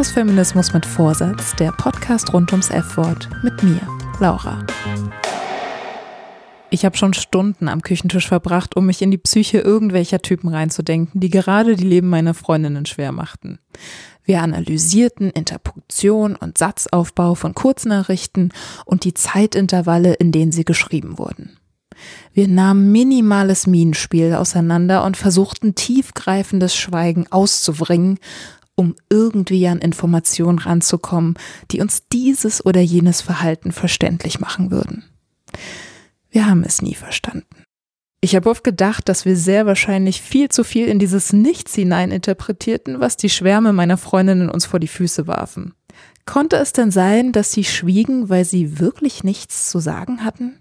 Ist Feminismus mit Vorsatz, der Podcast rund ums F-Wort mit mir, Laura. Ich habe schon Stunden am Küchentisch verbracht, um mich in die Psyche irgendwelcher Typen reinzudenken, die gerade die Leben meiner Freundinnen schwer machten. Wir analysierten Interpunktion und Satzaufbau von Kurznachrichten und die Zeitintervalle, in denen sie geschrieben wurden. Wir nahmen minimales Minenspiel auseinander und versuchten tiefgreifendes Schweigen auszubringen, um irgendwie an Informationen ranzukommen, die uns dieses oder jenes Verhalten verständlich machen würden. Wir haben es nie verstanden. Ich habe oft gedacht, dass wir sehr wahrscheinlich viel zu viel in dieses Nichts hinein interpretierten, was die Schwärme meiner Freundinnen uns vor die Füße warfen. Konnte es denn sein, dass sie schwiegen, weil sie wirklich nichts zu sagen hatten?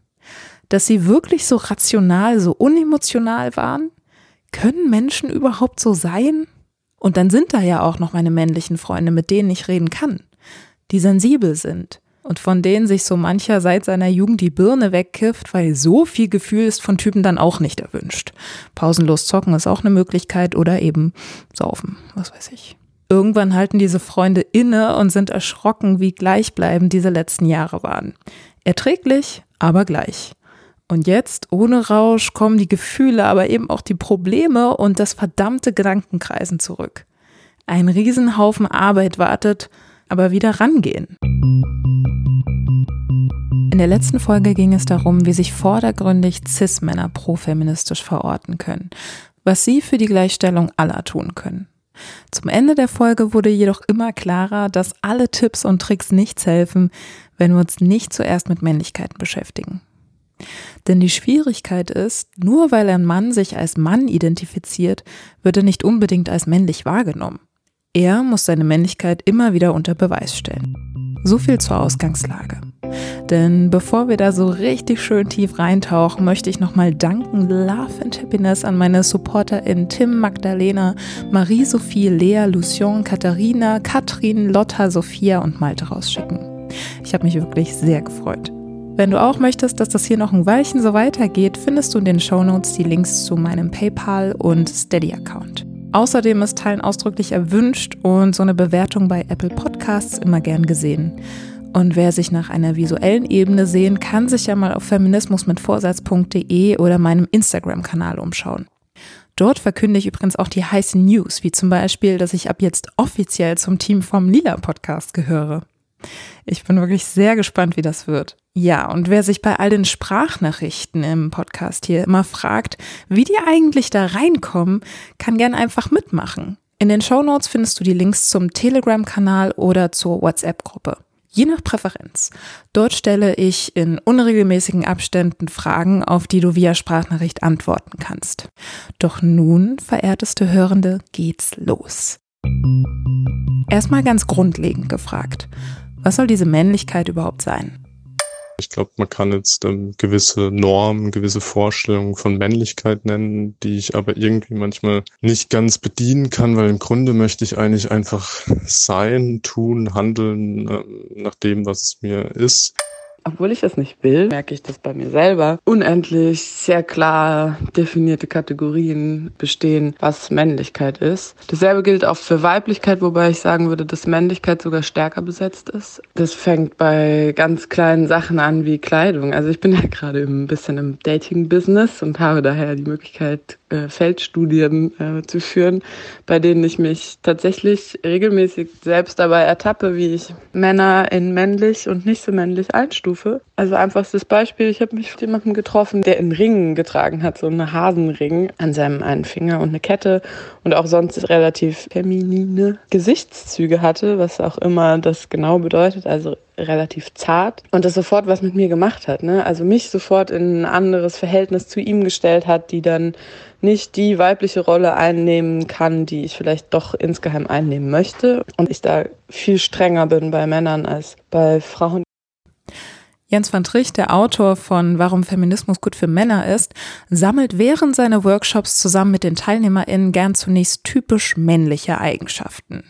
dass sie wirklich so rational, so unemotional waren? Können Menschen überhaupt so sein? Und dann sind da ja auch noch meine männlichen Freunde, mit denen ich reden kann, die sensibel sind und von denen sich so mancher seit seiner Jugend die Birne wegkifft, weil so viel Gefühl ist von Typen dann auch nicht erwünscht. Pausenlos zocken ist auch eine Möglichkeit oder eben saufen, was weiß ich. Irgendwann halten diese Freunde inne und sind erschrocken, wie gleichbleibend diese letzten Jahre waren. Erträglich, aber gleich. Und jetzt, ohne Rausch, kommen die Gefühle, aber eben auch die Probleme und das verdammte Gedankenkreisen zurück. Ein Riesenhaufen Arbeit wartet, aber wieder rangehen. In der letzten Folge ging es darum, wie sich vordergründig CIS-Männer profeministisch verorten können, was sie für die Gleichstellung aller tun können. Zum Ende der Folge wurde jedoch immer klarer, dass alle Tipps und Tricks nichts helfen, wenn wir uns nicht zuerst mit Männlichkeiten beschäftigen. Denn die Schwierigkeit ist, nur weil ein Mann sich als Mann identifiziert, wird er nicht unbedingt als männlich wahrgenommen. Er muss seine Männlichkeit immer wieder unter Beweis stellen. So viel zur Ausgangslage. Denn bevor wir da so richtig schön tief reintauchen, möchte ich nochmal danken Love and Happiness an meine SupporterInnen Tim, Magdalena, Marie-Sophie, Lea, Lucien, Katharina, Katrin, Lotta, Sophia und Malte rausschicken. Ich habe mich wirklich sehr gefreut. Wenn du auch möchtest, dass das hier noch ein Weilchen so weitergeht, findest du in den Shownotes die Links zu meinem PayPal und Steady-Account. Außerdem ist Teilen ausdrücklich erwünscht und so eine Bewertung bei Apple Podcasts immer gern gesehen. Und wer sich nach einer visuellen Ebene sehen, kann sich ja mal auf feminismusmitvorsatz.de oder meinem Instagram-Kanal umschauen. Dort verkünde ich übrigens auch die heißen News, wie zum Beispiel, dass ich ab jetzt offiziell zum Team vom Lila Podcast gehöre. Ich bin wirklich sehr gespannt, wie das wird. Ja, und wer sich bei all den Sprachnachrichten im Podcast hier immer fragt, wie die eigentlich da reinkommen, kann gern einfach mitmachen. In den Show Notes findest du die Links zum Telegram-Kanal oder zur WhatsApp-Gruppe. Je nach Präferenz. Dort stelle ich in unregelmäßigen Abständen Fragen, auf die du via Sprachnachricht antworten kannst. Doch nun, verehrteste Hörende, geht's los. Erstmal ganz grundlegend gefragt. Was soll diese Männlichkeit überhaupt sein? Ich glaube, man kann jetzt ähm, gewisse Normen, gewisse Vorstellungen von Männlichkeit nennen, die ich aber irgendwie manchmal nicht ganz bedienen kann, weil im Grunde möchte ich eigentlich einfach sein, tun, handeln äh, nach dem, was es mir ist obwohl ich es nicht will, merke ich das bei mir selber, unendlich sehr klar definierte Kategorien bestehen, was Männlichkeit ist. Dasselbe gilt auch für Weiblichkeit, wobei ich sagen würde, dass Männlichkeit sogar stärker besetzt ist. Das fängt bei ganz kleinen Sachen an wie Kleidung. Also ich bin ja gerade ein bisschen im Dating-Business und habe daher die Möglichkeit, äh, Feldstudien äh, zu führen, bei denen ich mich tatsächlich regelmäßig selbst dabei ertappe, wie ich Männer in männlich und nicht so männlich einstufe. Also einfachstes Beispiel, ich habe mich mit jemandem getroffen, der einen Ring getragen hat, so einen Hasenring an seinem einen Finger und eine Kette und auch sonst relativ feminine Gesichtszüge hatte, was auch immer das genau bedeutet, also relativ zart und das sofort was mit mir gemacht hat. Ne? Also mich sofort in ein anderes Verhältnis zu ihm gestellt hat, die dann nicht die weibliche Rolle einnehmen kann, die ich vielleicht doch insgeheim einnehmen möchte. Und ich da viel strenger bin bei Männern als bei Frauen. Jens van Trich, der Autor von Warum Feminismus gut für Männer ist, sammelt während seiner Workshops zusammen mit den TeilnehmerInnen gern zunächst typisch männliche Eigenschaften.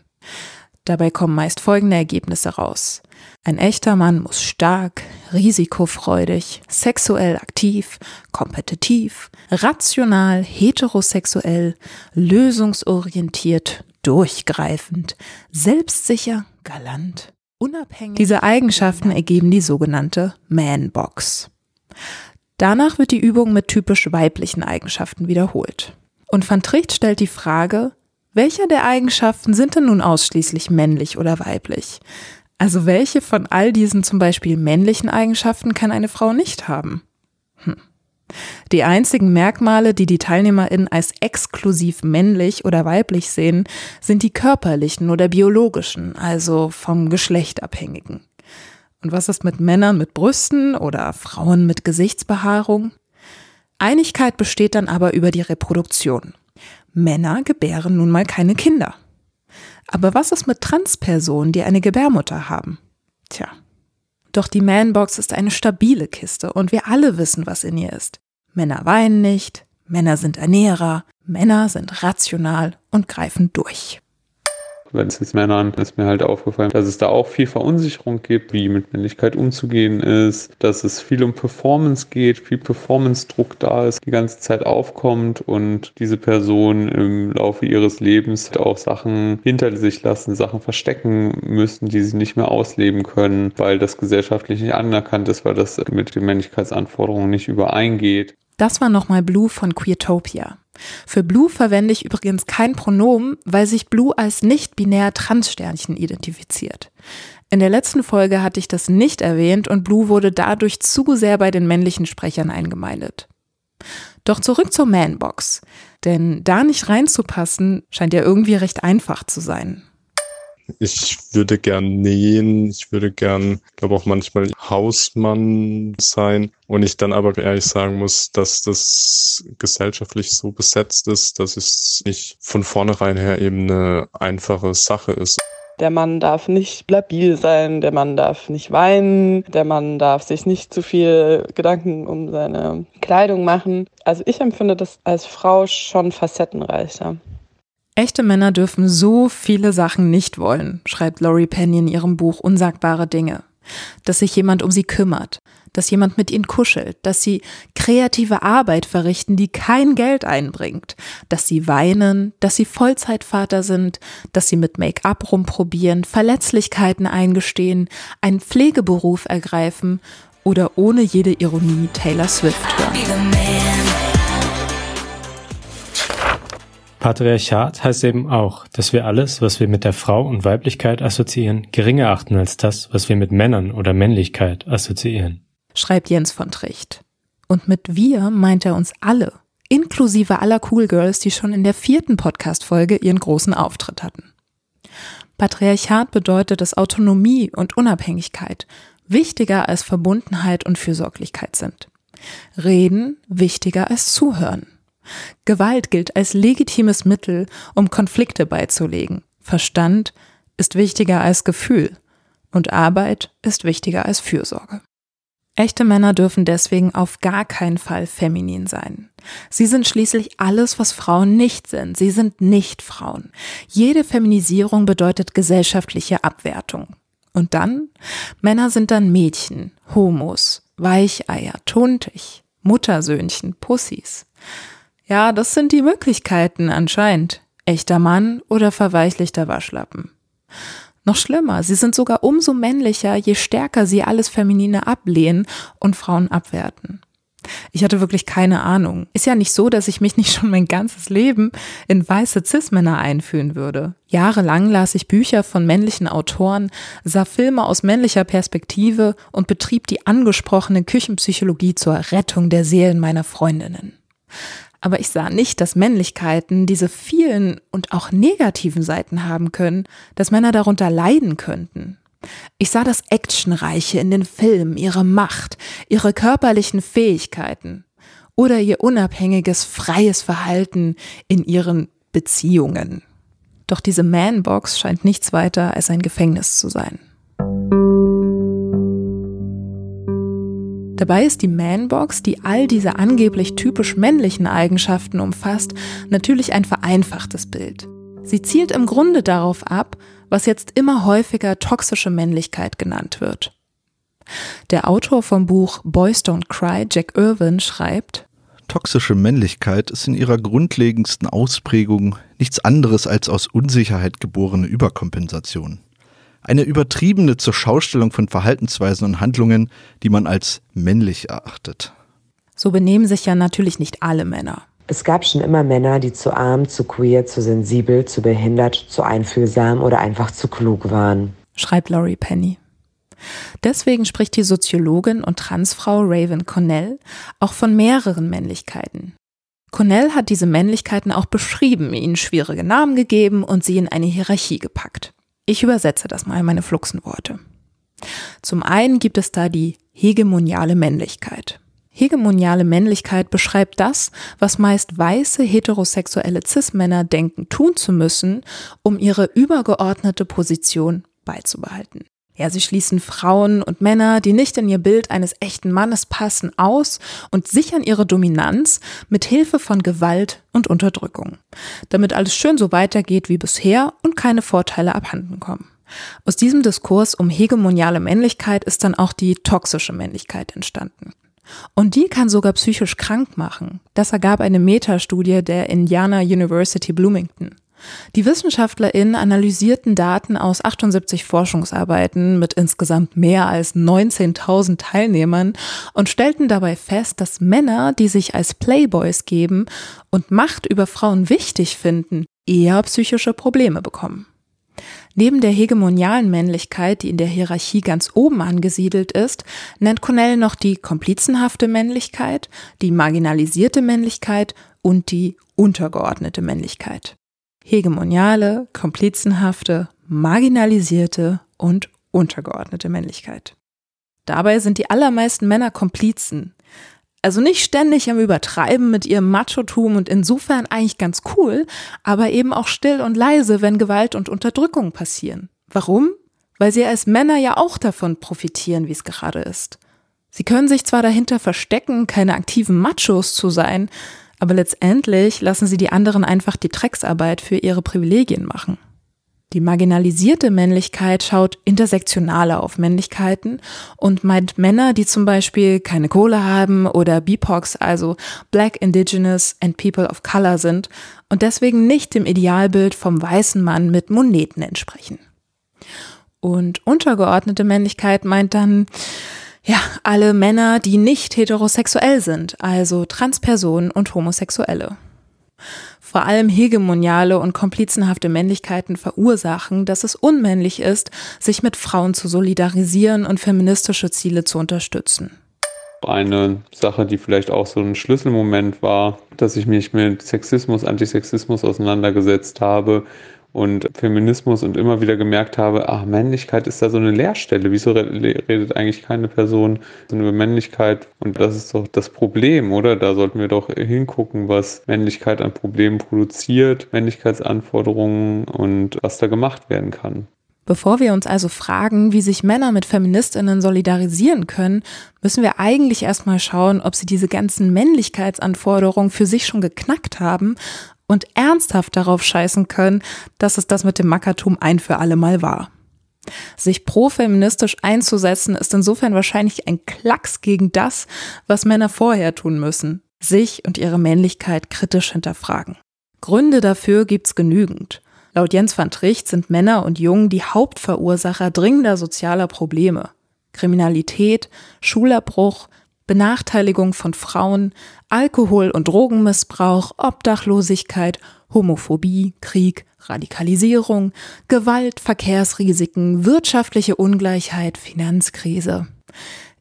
Dabei kommen meist folgende Ergebnisse raus. Ein echter Mann muss stark, risikofreudig, sexuell aktiv, kompetitiv, rational, heterosexuell, lösungsorientiert, durchgreifend, selbstsicher, galant, unabhängig. Diese Eigenschaften ergeben die sogenannte Man-Box. Danach wird die Übung mit typisch weiblichen Eigenschaften wiederholt. Und Van Tricht stellt die Frage, welche der Eigenschaften sind denn nun ausschließlich männlich oder weiblich? Also welche von all diesen zum Beispiel männlichen Eigenschaften kann eine Frau nicht haben? Hm. Die einzigen Merkmale, die die TeilnehmerInnen als exklusiv männlich oder weiblich sehen, sind die körperlichen oder biologischen, also vom Geschlecht abhängigen. Und was ist mit Männern mit Brüsten oder Frauen mit Gesichtsbehaarung? Einigkeit besteht dann aber über die Reproduktion. Männer gebären nun mal keine Kinder. Aber was ist mit Transpersonen, die eine Gebärmutter haben? Tja. Doch die Manbox ist eine stabile Kiste und wir alle wissen, was in ihr ist. Männer weinen nicht, Männer sind Ernährer, Männer sind rational und greifen durch bei den Cis-Männern ist mir halt aufgefallen, dass es da auch viel Verunsicherung gibt, wie mit Männlichkeit umzugehen ist, dass es viel um Performance geht, viel Performance-Druck da ist, die ganze Zeit aufkommt und diese Person im Laufe ihres Lebens auch Sachen hinter sich lassen, Sachen verstecken müssen, die sie nicht mehr ausleben können, weil das gesellschaftlich nicht anerkannt ist, weil das mit den Männlichkeitsanforderungen nicht übereingeht. Das war nochmal Blue von Queertopia. Für Blue verwende ich übrigens kein Pronomen, weil sich Blue als nicht-binär Transsternchen identifiziert. In der letzten Folge hatte ich das nicht erwähnt und Blue wurde dadurch zu sehr bei den männlichen Sprechern eingemeindet. Doch zurück zur Manbox. Denn da nicht reinzupassen, scheint ja irgendwie recht einfach zu sein. Ich würde gern nähen, ich würde gern, glaube auch manchmal Hausmann sein und ich dann aber ehrlich sagen muss, dass das gesellschaftlich so besetzt ist, dass es nicht von vornherein her eben eine einfache Sache ist. Der Mann darf nicht labil sein, der Mann darf nicht weinen, der Mann darf sich nicht zu viel Gedanken um seine Kleidung machen. Also ich empfinde das als Frau schon facettenreicher. Echte Männer dürfen so viele Sachen nicht wollen, schreibt Laurie Penny in ihrem Buch Unsagbare Dinge. Dass sich jemand um sie kümmert, dass jemand mit ihnen kuschelt, dass sie kreative Arbeit verrichten, die kein Geld einbringt, dass sie weinen, dass sie Vollzeitvater sind, dass sie mit Make-up rumprobieren, Verletzlichkeiten eingestehen, einen Pflegeberuf ergreifen oder ohne jede Ironie Taylor Swift hören. Patriarchat heißt eben auch, dass wir alles, was wir mit der Frau und Weiblichkeit assoziieren, geringer achten als das, was wir mit Männern oder Männlichkeit assoziieren. Schreibt Jens von Tricht. Und mit wir meint er uns alle, inklusive aller Cool Girls, die schon in der vierten Podcast-Folge ihren großen Auftritt hatten. Patriarchat bedeutet, dass Autonomie und Unabhängigkeit wichtiger als Verbundenheit und Fürsorglichkeit sind. Reden wichtiger als Zuhören. Gewalt gilt als legitimes Mittel, um Konflikte beizulegen. Verstand ist wichtiger als Gefühl und Arbeit ist wichtiger als Fürsorge. Echte Männer dürfen deswegen auf gar keinen Fall feminin sein. Sie sind schließlich alles, was Frauen nicht sind. Sie sind nicht Frauen. Jede Feminisierung bedeutet gesellschaftliche Abwertung. Und dann? Männer sind dann Mädchen, Homos, Weicheier, tuntig, Muttersöhnchen, Pussys. Ja, das sind die Möglichkeiten anscheinend. Echter Mann oder verweichlichter Waschlappen. Noch schlimmer, sie sind sogar umso männlicher, je stärker sie alles Feminine ablehnen und Frauen abwerten. Ich hatte wirklich keine Ahnung. Ist ja nicht so, dass ich mich nicht schon mein ganzes Leben in weiße Cis-Männer einfühlen würde. Jahrelang las ich Bücher von männlichen Autoren, sah Filme aus männlicher Perspektive und betrieb die angesprochene Küchenpsychologie zur Rettung der Seelen meiner Freundinnen. Aber ich sah nicht, dass Männlichkeiten diese vielen und auch negativen Seiten haben können, dass Männer darunter leiden könnten. Ich sah das Actionreiche in den Filmen, ihre Macht, ihre körperlichen Fähigkeiten oder ihr unabhängiges, freies Verhalten in ihren Beziehungen. Doch diese Manbox scheint nichts weiter als ein Gefängnis zu sein. Dabei ist die Manbox, die all diese angeblich typisch männlichen Eigenschaften umfasst, natürlich ein vereinfachtes Bild. Sie zielt im Grunde darauf ab, was jetzt immer häufiger toxische Männlichkeit genannt wird. Der Autor vom Buch Boys Don't Cry, Jack Irwin, schreibt, Toxische Männlichkeit ist in ihrer grundlegendsten Ausprägung nichts anderes als aus Unsicherheit geborene Überkompensation. Eine übertriebene Zurschaustellung von Verhaltensweisen und Handlungen, die man als männlich erachtet. So benehmen sich ja natürlich nicht alle Männer. Es gab schon immer Männer, die zu arm, zu queer, zu sensibel, zu behindert, zu einfühlsam oder einfach zu klug waren. Schreibt Laurie Penny. Deswegen spricht die Soziologin und Transfrau Raven Connell auch von mehreren Männlichkeiten. Connell hat diese Männlichkeiten auch beschrieben, ihnen schwierige Namen gegeben und sie in eine Hierarchie gepackt. Ich übersetze das mal in meine Fluxenworte. Zum einen gibt es da die hegemoniale Männlichkeit. Hegemoniale Männlichkeit beschreibt das, was meist weiße heterosexuelle Cis-Männer denken tun zu müssen, um ihre übergeordnete Position beizubehalten. Ja, sie schließen Frauen und Männer, die nicht in ihr Bild eines echten Mannes passen, aus und sichern ihre Dominanz mit Hilfe von Gewalt und Unterdrückung, damit alles schön so weitergeht wie bisher und keine Vorteile abhanden kommen. Aus diesem Diskurs um hegemoniale Männlichkeit ist dann auch die toxische Männlichkeit entstanden. Und die kann sogar psychisch krank machen. Das ergab eine Metastudie der Indiana University Bloomington. Die WissenschaftlerInnen analysierten Daten aus 78 Forschungsarbeiten mit insgesamt mehr als 19.000 Teilnehmern und stellten dabei fest, dass Männer, die sich als Playboys geben und Macht über Frauen wichtig finden, eher psychische Probleme bekommen. Neben der hegemonialen Männlichkeit, die in der Hierarchie ganz oben angesiedelt ist, nennt Cornell noch die komplizenhafte Männlichkeit, die marginalisierte Männlichkeit und die untergeordnete Männlichkeit. Hegemoniale, komplizenhafte, marginalisierte und untergeordnete Männlichkeit. Dabei sind die allermeisten Männer Komplizen, also nicht ständig am Übertreiben mit ihrem Machotum und insofern eigentlich ganz cool, aber eben auch still und leise, wenn Gewalt und Unterdrückung passieren. Warum? Weil sie als Männer ja auch davon profitieren, wie es gerade ist. Sie können sich zwar dahinter verstecken, keine aktiven Machos zu sein, aber letztendlich lassen sie die anderen einfach die Drecksarbeit für ihre Privilegien machen. Die marginalisierte Männlichkeit schaut intersektionaler auf Männlichkeiten und meint Männer, die zum Beispiel keine Kohle haben oder BIPOCs, also Black, Indigenous and People of Color sind und deswegen nicht dem Idealbild vom weißen Mann mit Moneten entsprechen. Und untergeordnete Männlichkeit meint dann, ja, alle Männer, die nicht heterosexuell sind, also Transpersonen und Homosexuelle. Vor allem hegemoniale und komplizenhafte Männlichkeiten verursachen, dass es unmännlich ist, sich mit Frauen zu solidarisieren und feministische Ziele zu unterstützen. Eine Sache, die vielleicht auch so ein Schlüsselmoment war, dass ich mich mit Sexismus, Antisexismus auseinandergesetzt habe und Feminismus und immer wieder gemerkt habe, ach, Männlichkeit ist da so eine Leerstelle. Wieso redet eigentlich keine Person über Männlichkeit? Und das ist doch das Problem, oder? Da sollten wir doch hingucken, was Männlichkeit an Problemen produziert, Männlichkeitsanforderungen und was da gemacht werden kann. Bevor wir uns also fragen, wie sich Männer mit Feministinnen solidarisieren können, müssen wir eigentlich erstmal schauen, ob sie diese ganzen Männlichkeitsanforderungen für sich schon geknackt haben und ernsthaft darauf scheißen können, dass es das mit dem Mackertum ein für alle Mal war. Sich profeministisch einzusetzen ist insofern wahrscheinlich ein Klacks gegen das, was Männer vorher tun müssen, sich und ihre Männlichkeit kritisch hinterfragen. Gründe dafür gibt's genügend. Laut Jens van Tricht sind Männer und Jungen die Hauptverursacher dringender sozialer Probleme. Kriminalität, Schulabbruch, Benachteiligung von Frauen, Alkohol- und Drogenmissbrauch, Obdachlosigkeit, Homophobie, Krieg, Radikalisierung, Gewalt, Verkehrsrisiken, wirtschaftliche Ungleichheit, Finanzkrise.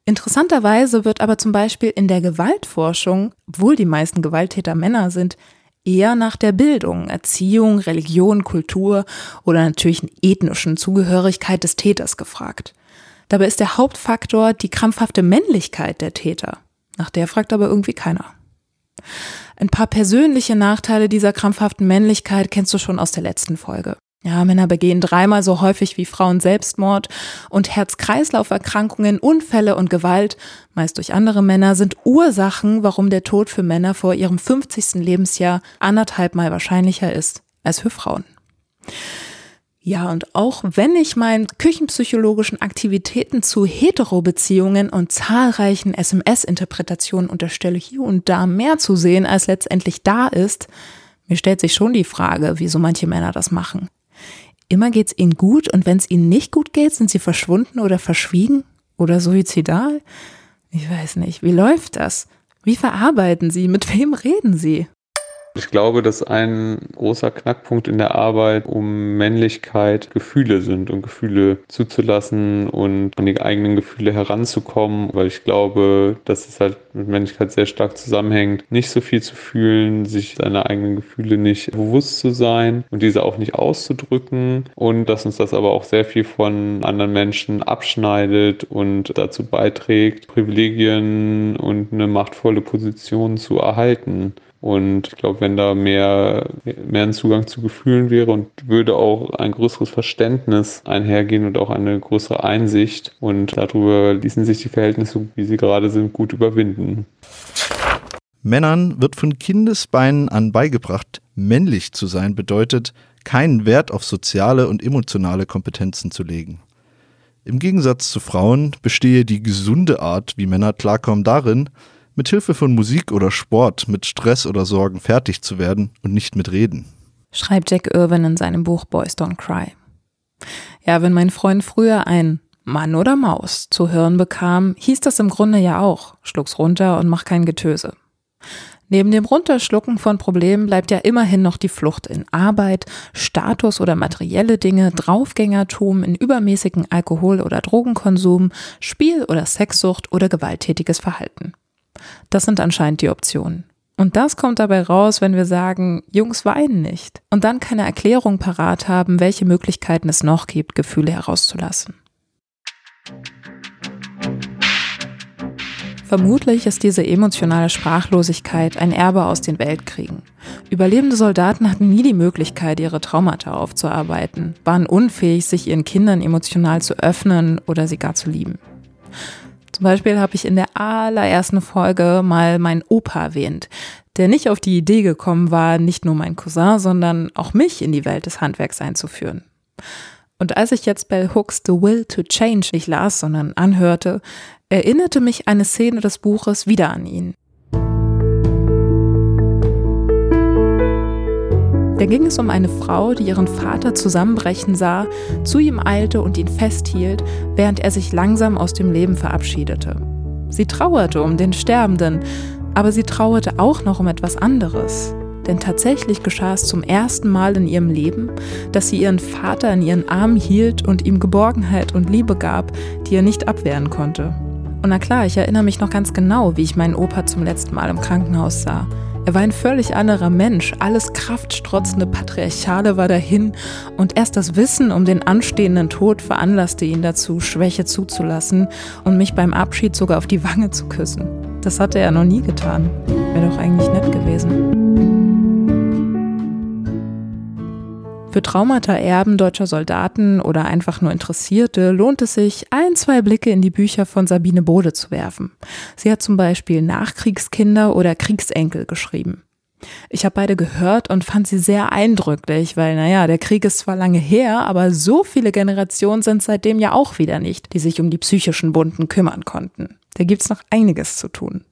Interessanterweise wird aber zum Beispiel in der Gewaltforschung, obwohl die meisten Gewalttäter Männer sind, eher nach der Bildung, Erziehung, Religion, Kultur oder natürlich ethnischen Zugehörigkeit des Täters gefragt. Dabei ist der Hauptfaktor die krampfhafte Männlichkeit der Täter. Nach der fragt aber irgendwie keiner. Ein paar persönliche Nachteile dieser krampfhaften Männlichkeit kennst du schon aus der letzten Folge. Ja, Männer begehen dreimal so häufig wie Frauen Selbstmord und Herz-Kreislauf-Erkrankungen, Unfälle und Gewalt, meist durch andere Männer, sind Ursachen, warum der Tod für Männer vor ihrem 50. Lebensjahr anderthalb Mal wahrscheinlicher ist als für Frauen. Ja, und auch wenn ich meinen küchenpsychologischen Aktivitäten zu Hetero-Beziehungen und zahlreichen SMS-Interpretationen unterstelle, hier und da mehr zu sehen, als letztendlich da ist, mir stellt sich schon die Frage, wieso manche Männer das machen. Immer geht's ihnen gut und wenn es ihnen nicht gut geht, sind sie verschwunden oder verschwiegen oder suizidal? Ich weiß nicht. Wie läuft das? Wie verarbeiten sie? Mit wem reden sie? Ich glaube, dass ein großer Knackpunkt in der Arbeit um Männlichkeit Gefühle sind und Gefühle zuzulassen und an die eigenen Gefühle heranzukommen, weil ich glaube, dass es halt mit Männlichkeit sehr stark zusammenhängt, nicht so viel zu fühlen, sich seiner eigenen Gefühle nicht bewusst zu sein und diese auch nicht auszudrücken und dass uns das aber auch sehr viel von anderen Menschen abschneidet und dazu beiträgt, Privilegien und eine machtvolle Position zu erhalten. Und ich glaube, wenn da mehr, mehr ein Zugang zu Gefühlen wäre und würde auch ein größeres Verständnis einhergehen und auch eine größere Einsicht und darüber ließen sich die Verhältnisse, wie sie gerade sind, gut überwinden. Männern wird von Kindesbeinen an beigebracht, männlich zu sein bedeutet, keinen Wert auf soziale und emotionale Kompetenzen zu legen. Im Gegensatz zu Frauen bestehe die gesunde Art, wie Männer klarkommen, darin, mit Hilfe von Musik oder Sport mit Stress oder Sorgen fertig zu werden und nicht mit Reden. Schreibt Jack Irwin in seinem Buch Boys Don't Cry. Ja, wenn mein Freund früher ein Mann oder Maus zu hören bekam, hieß das im Grunde ja auch, schluck's runter und mach kein Getöse. Neben dem Runterschlucken von Problemen bleibt ja immerhin noch die Flucht in Arbeit, Status oder materielle Dinge, Draufgängertum in übermäßigen Alkohol- oder Drogenkonsum, Spiel- oder Sexsucht oder gewalttätiges Verhalten. Das sind anscheinend die Optionen. Und das kommt dabei raus, wenn wir sagen, Jungs weinen nicht und dann keine Erklärung parat haben, welche Möglichkeiten es noch gibt, Gefühle herauszulassen. Vermutlich ist diese emotionale Sprachlosigkeit ein Erbe aus den Weltkriegen. Überlebende Soldaten hatten nie die Möglichkeit, ihre Traumata aufzuarbeiten, waren unfähig, sich ihren Kindern emotional zu öffnen oder sie gar zu lieben. Zum Beispiel habe ich in der allerersten Folge mal meinen Opa erwähnt, der nicht auf die Idee gekommen war, nicht nur mein Cousin, sondern auch mich in die Welt des Handwerks einzuführen. Und als ich jetzt Bell Hooks The Will to Change nicht las, sondern anhörte, erinnerte mich eine Szene des Buches wieder an ihn. Da ging es um eine Frau, die ihren Vater zusammenbrechen sah, zu ihm eilte und ihn festhielt, während er sich langsam aus dem Leben verabschiedete. Sie trauerte um den Sterbenden, aber sie trauerte auch noch um etwas anderes. Denn tatsächlich geschah es zum ersten Mal in ihrem Leben, dass sie ihren Vater in ihren Armen hielt und ihm Geborgenheit und Liebe gab, die er nicht abwehren konnte. Und na klar, ich erinnere mich noch ganz genau, wie ich meinen Opa zum letzten Mal im Krankenhaus sah. Er war ein völlig anderer Mensch. Alles kraftstrotzende Patriarchale war dahin und erst das Wissen um den anstehenden Tod veranlasste ihn dazu, Schwäche zuzulassen und mich beim Abschied sogar auf die Wange zu küssen. Das hatte er noch nie getan. Wäre doch eigentlich nett gewesen. Für Traumata-Erben deutscher Soldaten oder einfach nur Interessierte lohnt es sich, ein, zwei Blicke in die Bücher von Sabine Bode zu werfen. Sie hat zum Beispiel Nachkriegskinder oder Kriegsenkel geschrieben. Ich habe beide gehört und fand sie sehr eindrücklich, weil, naja, der Krieg ist zwar lange her, aber so viele Generationen sind seitdem ja auch wieder nicht, die sich um die psychischen Wunden kümmern konnten. Da gibt's noch einiges zu tun.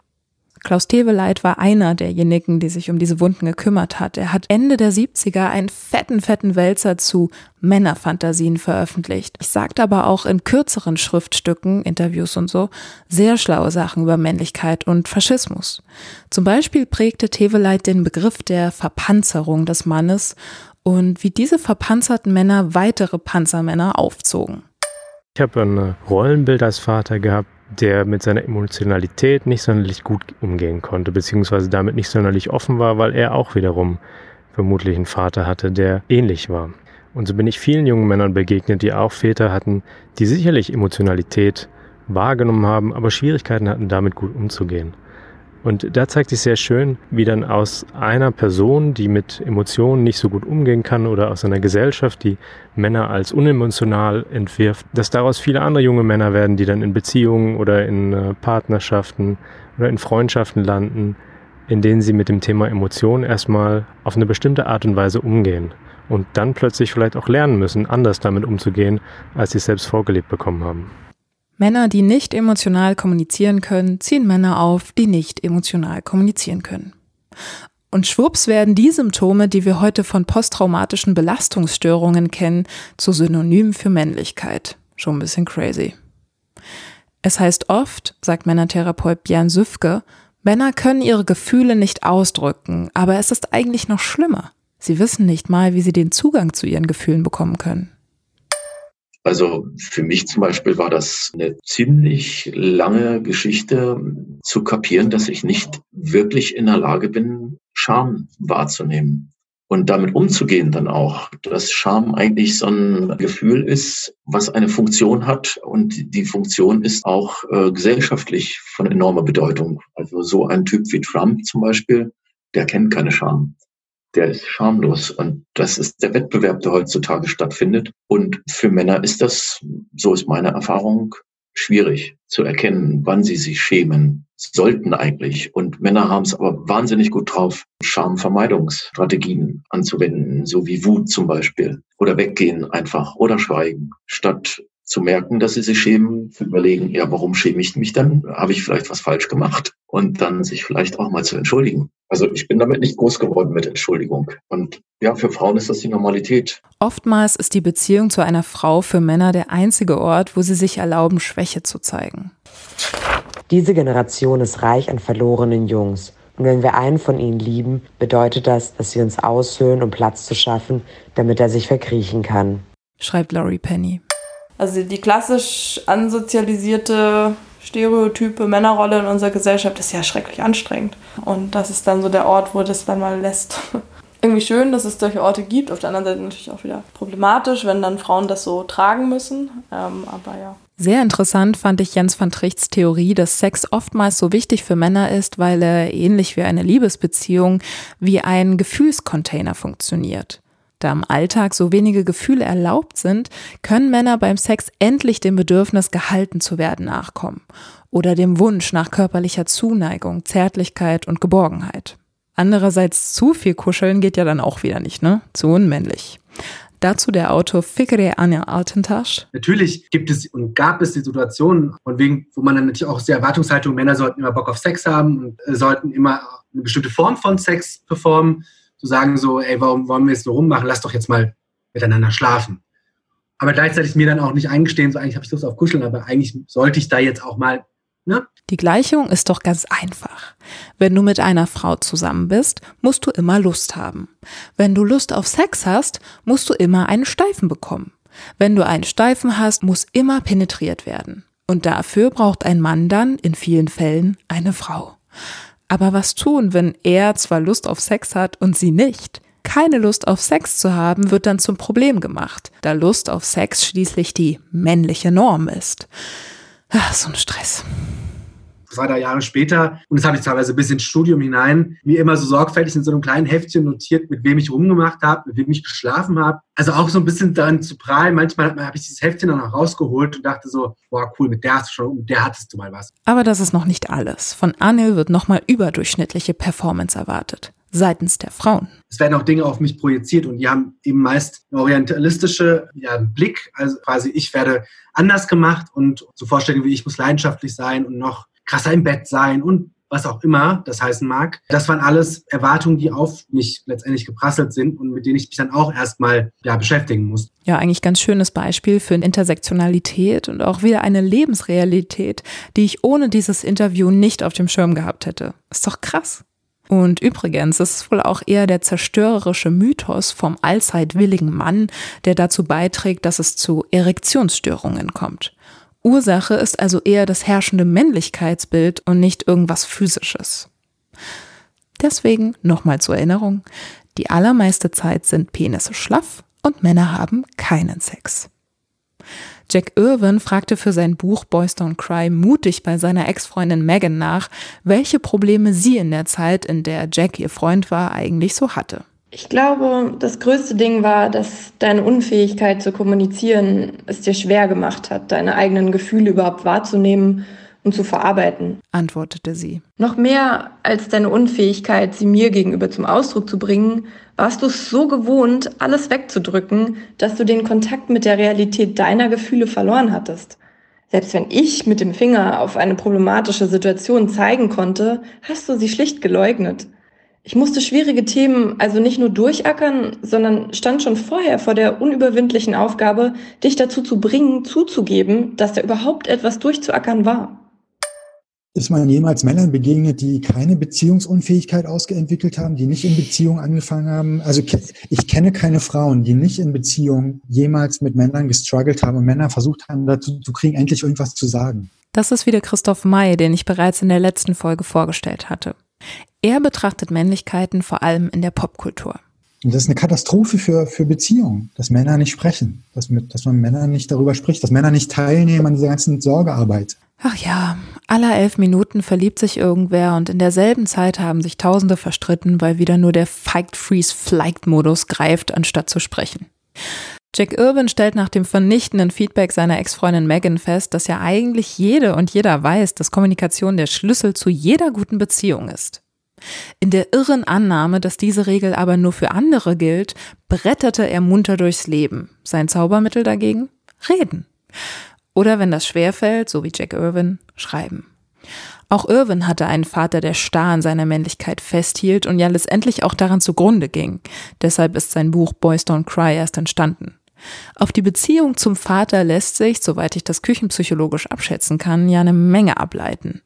Klaus Teweleit war einer derjenigen, die sich um diese Wunden gekümmert hat. Er hat Ende der 70er einen fetten, fetten Wälzer zu Männerfantasien veröffentlicht. Ich sagte aber auch in kürzeren Schriftstücken, Interviews und so, sehr schlaue Sachen über Männlichkeit und Faschismus. Zum Beispiel prägte Teweleit den Begriff der Verpanzerung des Mannes und wie diese verpanzerten Männer weitere Panzermänner aufzogen. Ich habe ein Rollenbild als Vater gehabt, der mit seiner Emotionalität nicht sonderlich gut umgehen konnte, beziehungsweise damit nicht sonderlich offen war, weil er auch wiederum vermutlich einen Vater hatte, der ähnlich war. Und so bin ich vielen jungen Männern begegnet, die auch Väter hatten, die sicherlich Emotionalität wahrgenommen haben, aber Schwierigkeiten hatten, damit gut umzugehen. Und da zeigt sich sehr schön, wie dann aus einer Person, die mit Emotionen nicht so gut umgehen kann oder aus einer Gesellschaft, die Männer als unemotional entwirft, dass daraus viele andere junge Männer werden, die dann in Beziehungen oder in äh, Partnerschaften oder in Freundschaften landen, in denen sie mit dem Thema Emotionen erstmal auf eine bestimmte Art und Weise umgehen und dann plötzlich vielleicht auch lernen müssen, anders damit umzugehen, als sie es selbst vorgelebt bekommen haben. Männer, die nicht emotional kommunizieren können, ziehen Männer auf, die nicht emotional kommunizieren können. Und schwupps werden die Symptome, die wir heute von posttraumatischen Belastungsstörungen kennen, zu Synonym für Männlichkeit. Schon ein bisschen crazy. Es heißt oft, sagt Männertherapeut Björn Süfke, Männer können ihre Gefühle nicht ausdrücken, aber es ist eigentlich noch schlimmer. Sie wissen nicht mal, wie sie den Zugang zu ihren Gefühlen bekommen können. Also für mich zum Beispiel war das eine ziemlich lange Geschichte zu kapieren, dass ich nicht wirklich in der Lage bin, Scham wahrzunehmen und damit umzugehen dann auch, dass Scham eigentlich so ein Gefühl ist, was eine Funktion hat und die Funktion ist auch äh, gesellschaftlich von enormer Bedeutung. Also so ein Typ wie Trump zum Beispiel, der kennt keine Scham der ist schamlos. Und das ist der Wettbewerb, der heutzutage stattfindet. Und für Männer ist das, so ist meine Erfahrung, schwierig zu erkennen, wann sie sich schämen sollten eigentlich. Und Männer haben es aber wahnsinnig gut drauf, Schamvermeidungsstrategien anzuwenden, so wie Wut zum Beispiel. Oder weggehen einfach oder schweigen, statt zu merken, dass sie sich schämen, zu überlegen, ja, warum schäme ich mich dann? Habe ich vielleicht was falsch gemacht? Und dann sich vielleicht auch mal zu entschuldigen. Also ich bin damit nicht groß geworden mit Entschuldigung. Und ja, für Frauen ist das die Normalität. Oftmals ist die Beziehung zu einer Frau für Männer der einzige Ort, wo sie sich erlauben, Schwäche zu zeigen. Diese Generation ist reich an verlorenen Jungs. Und wenn wir einen von ihnen lieben, bedeutet das, dass wir uns aushöhlen, um Platz zu schaffen, damit er sich verkriechen kann. Schreibt Laurie Penny. Also die klassisch ansozialisierte stereotype Männerrolle in unserer Gesellschaft ist ja schrecklich anstrengend. Und das ist dann so der Ort, wo das dann mal lässt. Irgendwie schön, dass es solche Orte gibt. Auf der anderen Seite natürlich auch wieder problematisch, wenn dann Frauen das so tragen müssen. Ähm, aber ja. Sehr interessant fand ich Jens van Trichts Theorie, dass Sex oftmals so wichtig für Männer ist, weil er ähnlich wie eine Liebesbeziehung wie ein Gefühlscontainer funktioniert. Da im Alltag so wenige Gefühle erlaubt sind, können Männer beim Sex endlich dem Bedürfnis, gehalten zu werden, nachkommen oder dem Wunsch nach körperlicher Zuneigung, Zärtlichkeit und Geborgenheit. Andererseits zu viel kuscheln geht ja dann auch wieder nicht, ne? Zu unmännlich. Dazu der Autor Fikre Anja Altentasch. Natürlich gibt es und gab es die Situationen, von wegen, wo man dann natürlich auch sehr Erwartungshaltung, Männer sollten immer Bock auf Sex haben und äh, sollten immer eine bestimmte Form von Sex performen sagen so, ey, warum wollen wir jetzt so rummachen? Lass doch jetzt mal miteinander schlafen. Aber gleichzeitig mir dann auch nicht eingestehen, so eigentlich habe ich Lust auf Kuscheln, aber eigentlich sollte ich da jetzt auch mal, ne? Die Gleichung ist doch ganz einfach. Wenn du mit einer Frau zusammen bist, musst du immer Lust haben. Wenn du Lust auf Sex hast, musst du immer einen Steifen bekommen. Wenn du einen Steifen hast, muss immer penetriert werden. Und dafür braucht ein Mann dann in vielen Fällen eine Frau. Aber was tun, wenn er zwar Lust auf Sex hat und sie nicht? Keine Lust auf Sex zu haben, wird dann zum Problem gemacht, da Lust auf Sex schließlich die männliche Norm ist. Ach, so ein Stress zwei, drei Jahre später, und das habe ich teilweise bis ins Studium hinein, mir immer so sorgfältig in so einem kleinen Heftchen notiert, mit wem ich rumgemacht habe, mit wem ich geschlafen habe. Also auch so ein bisschen dann zu prallen. Manchmal habe ich dieses Heftchen dann auch rausgeholt und dachte so, boah, cool, mit der hast du schon, mit der hattest du mal was. Aber das ist noch nicht alles. Von Anil wird nochmal überdurchschnittliche Performance erwartet seitens der Frauen. Es werden auch Dinge auf mich projiziert und die haben eben meist eine orientalistische ja, Blick. Also quasi ich werde anders gemacht und so Vorstellungen wie ich muss leidenschaftlich sein und noch krasser im Bett sein und was auch immer das heißen mag. Das waren alles Erwartungen, die auf mich letztendlich geprasselt sind und mit denen ich mich dann auch erstmal ja, beschäftigen muss. Ja, eigentlich ganz schönes Beispiel für Intersektionalität und auch wieder eine Lebensrealität, die ich ohne dieses Interview nicht auf dem Schirm gehabt hätte. Ist doch krass. Und übrigens ist es wohl auch eher der zerstörerische Mythos vom allzeit willigen Mann, der dazu beiträgt, dass es zu Erektionsstörungen kommt. Ursache ist also eher das herrschende Männlichkeitsbild und nicht irgendwas Physisches. Deswegen nochmal zur Erinnerung, die allermeiste Zeit sind Penisse schlaff und Männer haben keinen Sex. Jack Irwin fragte für sein Buch Boys Don't Cry mutig bei seiner Ex-Freundin Megan nach, welche Probleme sie in der Zeit, in der Jack ihr Freund war, eigentlich so hatte. Ich glaube, das größte Ding war, dass deine Unfähigkeit zu kommunizieren es dir schwer gemacht hat, deine eigenen Gefühle überhaupt wahrzunehmen und zu verarbeiten, antwortete sie. Noch mehr als deine Unfähigkeit, sie mir gegenüber zum Ausdruck zu bringen, warst du es so gewohnt, alles wegzudrücken, dass du den Kontakt mit der Realität deiner Gefühle verloren hattest. Selbst wenn ich mit dem Finger auf eine problematische Situation zeigen konnte, hast du sie schlicht geleugnet. Ich musste schwierige Themen also nicht nur durchackern, sondern stand schon vorher vor der unüberwindlichen Aufgabe, dich dazu zu bringen, zuzugeben, dass da überhaupt etwas durchzuackern war. Ist man jemals Männern begegnet, die keine Beziehungsunfähigkeit ausgeentwickelt haben, die nicht in Beziehung angefangen haben? Also ich kenne keine Frauen, die nicht in Beziehung jemals mit Männern gestruggelt haben und Männer versucht haben, dazu zu kriegen, endlich irgendwas zu sagen. Das ist wieder Christoph May, den ich bereits in der letzten Folge vorgestellt hatte. Er betrachtet Männlichkeiten vor allem in der Popkultur. Und das ist eine Katastrophe für, für Beziehungen, dass Männer nicht sprechen, dass, mit, dass man Männer nicht darüber spricht, dass Männer nicht teilnehmen an dieser ganzen Sorgearbeit. Ach ja, aller elf Minuten verliebt sich irgendwer und in derselben Zeit haben sich Tausende verstritten, weil wieder nur der Fight Freeze Flight Modus greift, anstatt zu sprechen. Jack Irvin stellt nach dem vernichtenden Feedback seiner Ex-Freundin Megan fest, dass ja eigentlich jede und jeder weiß, dass Kommunikation der Schlüssel zu jeder guten Beziehung ist. In der irren Annahme, dass diese Regel aber nur für andere gilt, bretterte er munter durchs Leben. Sein Zaubermittel dagegen? Reden. Oder wenn das schwerfällt, so wie Jack Irwin, schreiben. Auch Irwin hatte einen Vater, der starr an seiner Männlichkeit festhielt und ja letztendlich auch daran zugrunde ging. Deshalb ist sein Buch Boys Don't Cry erst entstanden. Auf die Beziehung zum Vater lässt sich, soweit ich das küchenpsychologisch abschätzen kann, ja eine Menge ableiten.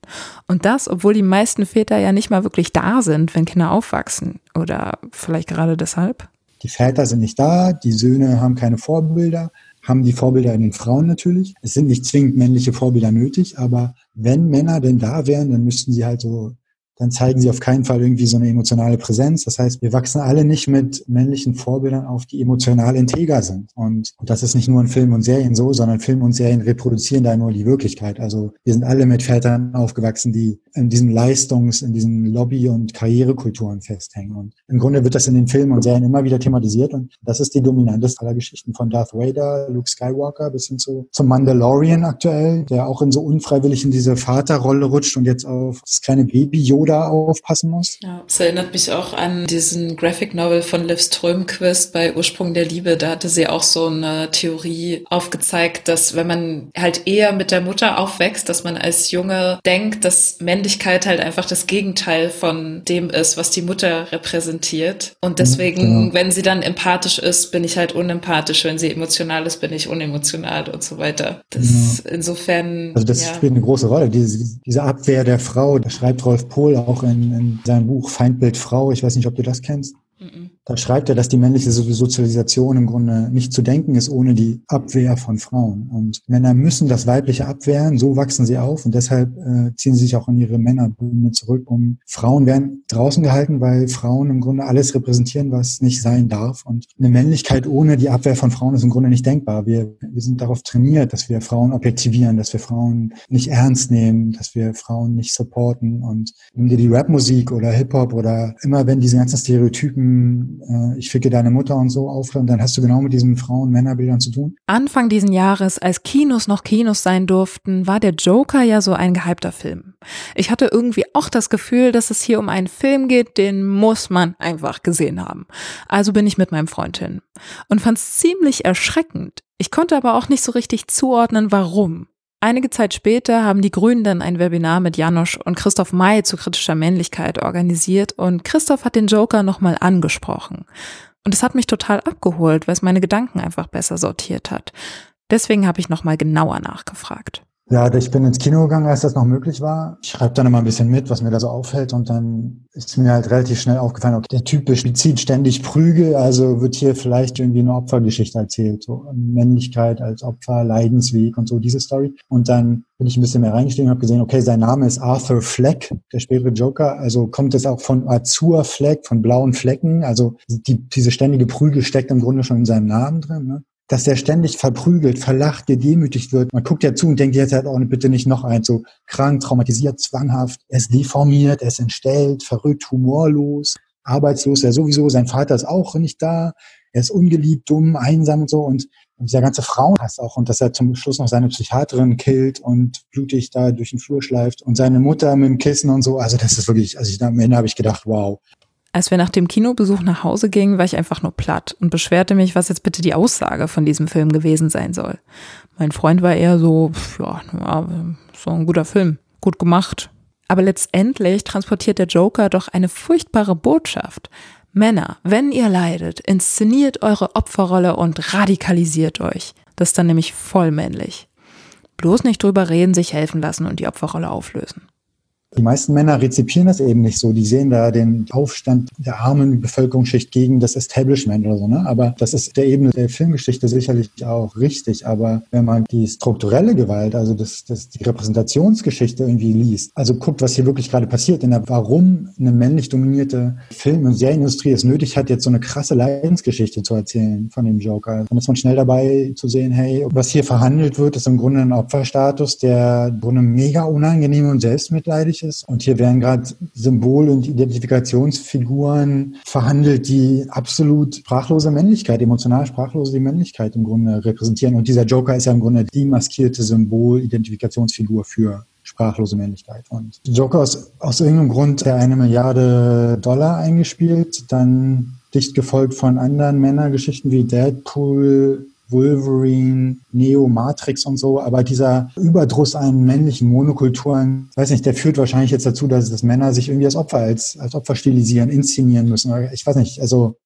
Und das, obwohl die meisten Väter ja nicht mal wirklich da sind, wenn Kinder aufwachsen. Oder vielleicht gerade deshalb? Die Väter sind nicht da, die Söhne haben keine Vorbilder, haben die Vorbilder in den Frauen natürlich. Es sind nicht zwingend männliche Vorbilder nötig, aber wenn Männer denn da wären, dann müssten sie halt so dann zeigen sie auf keinen Fall irgendwie so eine emotionale Präsenz. Das heißt, wir wachsen alle nicht mit männlichen Vorbildern auf, die emotional integer sind. Und, das ist nicht nur in Filmen und Serien so, sondern Filme und Serien reproduzieren da nur die Wirklichkeit. Also wir sind alle mit Vätern aufgewachsen, die in diesen Leistungs-, in diesen Lobby- und Karrierekulturen festhängen. Und im Grunde wird das in den Filmen und Serien immer wieder thematisiert. Und das ist die dominanteste aller Geschichten von Darth Vader, Luke Skywalker bis hin zu, zum Mandalorian aktuell, der auch in so unfreiwillig in diese Vaterrolle rutscht und jetzt auf das kleine Baby Yoda da aufpassen muss. Ja, es erinnert mich auch an diesen Graphic Novel von Liv Strömquist bei Ursprung der Liebe. Da hatte sie auch so eine Theorie aufgezeigt, dass wenn man halt eher mit der Mutter aufwächst, dass man als Junge denkt, dass Männlichkeit halt einfach das Gegenteil von dem ist, was die Mutter repräsentiert. Und mhm, deswegen, genau. wenn sie dann empathisch ist, bin ich halt unempathisch. Wenn sie emotional ist, bin ich unemotional und so weiter. Das ja. insofern. Also das ja. spielt eine große Rolle. Diese, diese Abwehr der Frau, da schreibt Rolf Pohl auch in, in seinem Buch Feindbild Frau. Ich weiß nicht, ob du das kennst. Mhm. Da schreibt er, dass die männliche Sozialisation im Grunde nicht zu denken ist ohne die Abwehr von Frauen. Und Männer müssen das Weibliche abwehren, so wachsen sie auf und deshalb äh, ziehen sie sich auch in ihre Männerbühne zurück. Um Frauen werden draußen gehalten, weil Frauen im Grunde alles repräsentieren, was nicht sein darf. Und eine Männlichkeit ohne die Abwehr von Frauen ist im Grunde nicht denkbar. Wir, wir sind darauf trainiert, dass wir Frauen objektivieren, dass wir Frauen nicht ernst nehmen, dass wir Frauen nicht supporten. Und nimm dir die Rapmusik oder Hip-Hop oder immer wenn diese ganzen Stereotypen äh, ich ficke deine Mutter und so aufhören, dann hast du genau mit diesen Frauen-Männerbildern zu tun. Anfang diesen Jahres, als Kinos noch Kinos sein durften, war der Joker ja so ein gehypter Film. Ich hatte irgendwie auch das Gefühl, dass es hier um einen Film geht, den muss man einfach gesehen haben. Also bin ich mit meinem Freund hin und fand es ziemlich erschreckend. Ich konnte aber auch nicht so richtig zuordnen, warum. Einige Zeit später haben die Grünen dann ein Webinar mit Janosch und Christoph May zu kritischer Männlichkeit organisiert und Christoph hat den Joker nochmal angesprochen. Und es hat mich total abgeholt, weil es meine Gedanken einfach besser sortiert hat. Deswegen habe ich nochmal genauer nachgefragt. Ja, ich bin ins Kino gegangen, als das noch möglich war. Ich schreibe dann immer ein bisschen mit, was mir da so auffällt und dann ist mir halt relativ schnell aufgefallen, okay, der Typ bezieht ständig Prügel, also wird hier vielleicht irgendwie eine Opfergeschichte erzählt, so Männlichkeit als Opfer, Leidensweg und so diese Story. Und dann bin ich ein bisschen mehr reingestiegen und habe gesehen, okay, sein Name ist Arthur Fleck, der spätere Joker, also kommt es auch von Azur Fleck, von blauen Flecken, also die, diese ständige Prügel steckt im Grunde schon in seinem Namen drin. Ne? Dass der ständig verprügelt, verlacht, gedemütigt wird. Man guckt ja zu und denkt jetzt halt auch bitte nicht noch eins, so krank, traumatisiert, zwanghaft. Er ist deformiert, er ist entstellt, verrückt, humorlos, arbeitslos, er sowieso. Sein Vater ist auch nicht da. er ist ungeliebt, dumm, einsam und so und, dieser ganze Frauenhass auch und dass er zum Schluss noch seine Psychiaterin killt und blutig da durch den Flur schleift und seine Mutter mit dem Kissen und so. Also das ist wirklich, also ich, am Ende habe ich gedacht, wow. Als wir nach dem Kinobesuch nach Hause gingen, war ich einfach nur platt und beschwerte mich, was jetzt bitte die Aussage von diesem Film gewesen sein soll. Mein Freund war eher so, ja, ja so ein guter Film, gut gemacht. Aber letztendlich transportiert der Joker doch eine furchtbare Botschaft. Männer, wenn ihr leidet, inszeniert eure Opferrolle und radikalisiert euch. Das ist dann nämlich voll männlich. Bloß nicht drüber reden, sich helfen lassen und die Opferrolle auflösen. Die meisten Männer rezipieren das eben nicht so. Die sehen da den Aufstand der armen Bevölkerungsschicht gegen das Establishment oder so. Ne? Aber das ist der Ebene der Filmgeschichte sicherlich auch richtig. Aber wenn man die strukturelle Gewalt, also das, das, die Repräsentationsgeschichte irgendwie liest, also guckt, was hier wirklich gerade passiert, in der, warum eine männlich dominierte Film- und Serienindustrie es nötig hat, jetzt so eine krasse Leidensgeschichte zu erzählen von dem Joker, dann ist man schnell dabei zu sehen, hey, was hier verhandelt wird, ist im Grunde ein Opferstatus, der im Grunde mega unangenehm und selbstmitleidig ist. Und hier werden gerade Symbol- und Identifikationsfiguren verhandelt, die absolut sprachlose Männlichkeit, emotional sprachlose Männlichkeit im Grunde repräsentieren. Und dieser Joker ist ja im Grunde die maskierte Symbol, Identifikationsfigur für sprachlose Männlichkeit. Und Joker ist aus irgendeinem Grund der eine Milliarde Dollar eingespielt, dann dicht gefolgt von anderen Männergeschichten wie Deadpool, Wolverine, Neo, Matrix und so, aber dieser Überdruss an männlichen Monokulturen, weiß nicht, der führt wahrscheinlich jetzt dazu, dass, dass Männer sich irgendwie als Opfer, als, als Opfer stilisieren, inszenieren müssen. Ich weiß nicht, also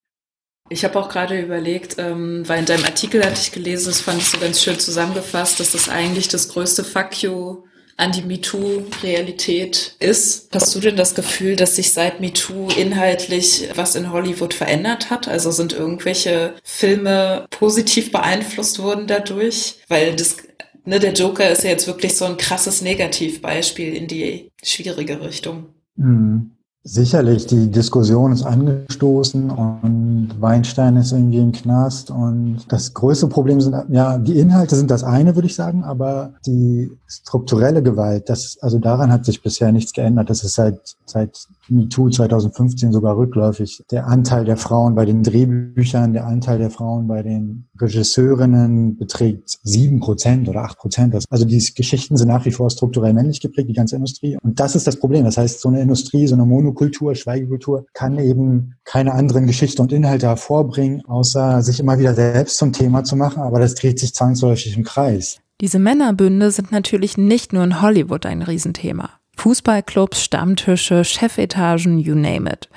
ich habe auch gerade überlegt, ähm, weil in deinem Artikel hatte ich gelesen, das fand ich so ganz schön zusammengefasst, dass das eigentlich das größte Fuck you an die MeToo-Realität ist. Hast du denn das Gefühl, dass sich seit MeToo inhaltlich was in Hollywood verändert hat? Also sind irgendwelche Filme positiv beeinflusst worden dadurch? Weil das, ne, der Joker ist ja jetzt wirklich so ein krasses Negativbeispiel in die schwierige Richtung. Mhm. Sicherlich, die Diskussion ist angestoßen und Weinstein ist irgendwie im Knast und das größte Problem sind, ja, die Inhalte sind das eine, würde ich sagen, aber die strukturelle Gewalt, das, also daran hat sich bisher nichts geändert. Das ist seit, seit MeToo 2015 sogar rückläufig. Der Anteil der Frauen bei den Drehbüchern, der Anteil der Frauen bei den Regisseurinnen beträgt sieben Prozent oder acht Prozent. Also die Geschichten sind nach wie vor strukturell männlich geprägt, die ganze Industrie. Und das ist das Problem. Das heißt, so eine Industrie, so eine Monokultur, Schweigekultur kann eben keine anderen Geschichten und Inhalte hervorbringen, außer sich immer wieder selbst zum Thema zu machen. Aber das dreht sich zwangsläufig im Kreis. Diese Männerbünde sind natürlich nicht nur in Hollywood ein Riesenthema. Fußballclubs, Stammtische, Chefetagen, you name it.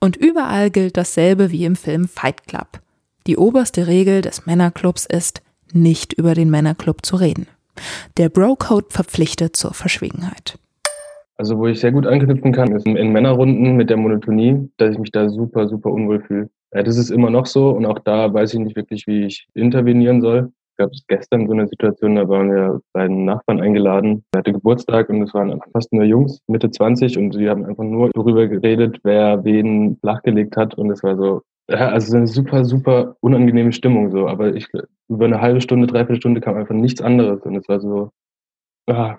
Und überall gilt dasselbe wie im Film Fight Club. Die oberste Regel des Männerclubs ist, nicht über den Männerclub zu reden. Der Bro-Code verpflichtet zur Verschwiegenheit. Also wo ich sehr gut anknüpfen kann, ist in Männerrunden mit der Monotonie, dass ich mich da super, super unwohl fühle. Ja, das ist immer noch so und auch da weiß ich nicht wirklich, wie ich intervenieren soll gab es gestern so eine Situation, da waren wir bei einem Nachbarn eingeladen. Er hatte Geburtstag und es waren fast nur Jungs, Mitte 20 und sie haben einfach nur darüber geredet, wer wen flachgelegt hat und es war so, ja, also eine super, super unangenehme Stimmung so. Aber ich über eine halbe Stunde, dreiviertel Stunde kam einfach nichts anderes und es war so, ah.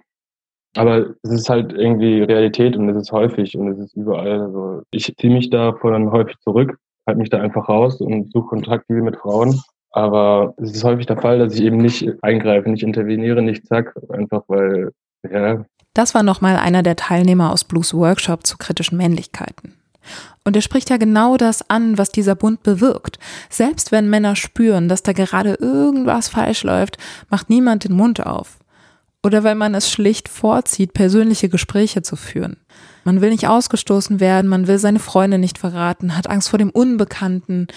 Aber es ist halt irgendwie Realität und es ist häufig und es ist überall. Also ich ziehe mich davon häufig zurück, halte mich da einfach raus und suche Kontakt mit Frauen aber es ist häufig der Fall, dass ich eben nicht eingreife, nicht interveniere, nicht zack, einfach weil, ja. Das war nochmal einer der Teilnehmer aus Blues Workshop zu kritischen Männlichkeiten. Und er spricht ja genau das an, was dieser Bund bewirkt. Selbst wenn Männer spüren, dass da gerade irgendwas falsch läuft, macht niemand den Mund auf. Oder weil man es schlicht vorzieht, persönliche Gespräche zu führen. Man will nicht ausgestoßen werden, man will seine Freunde nicht verraten, hat Angst vor dem Unbekannten.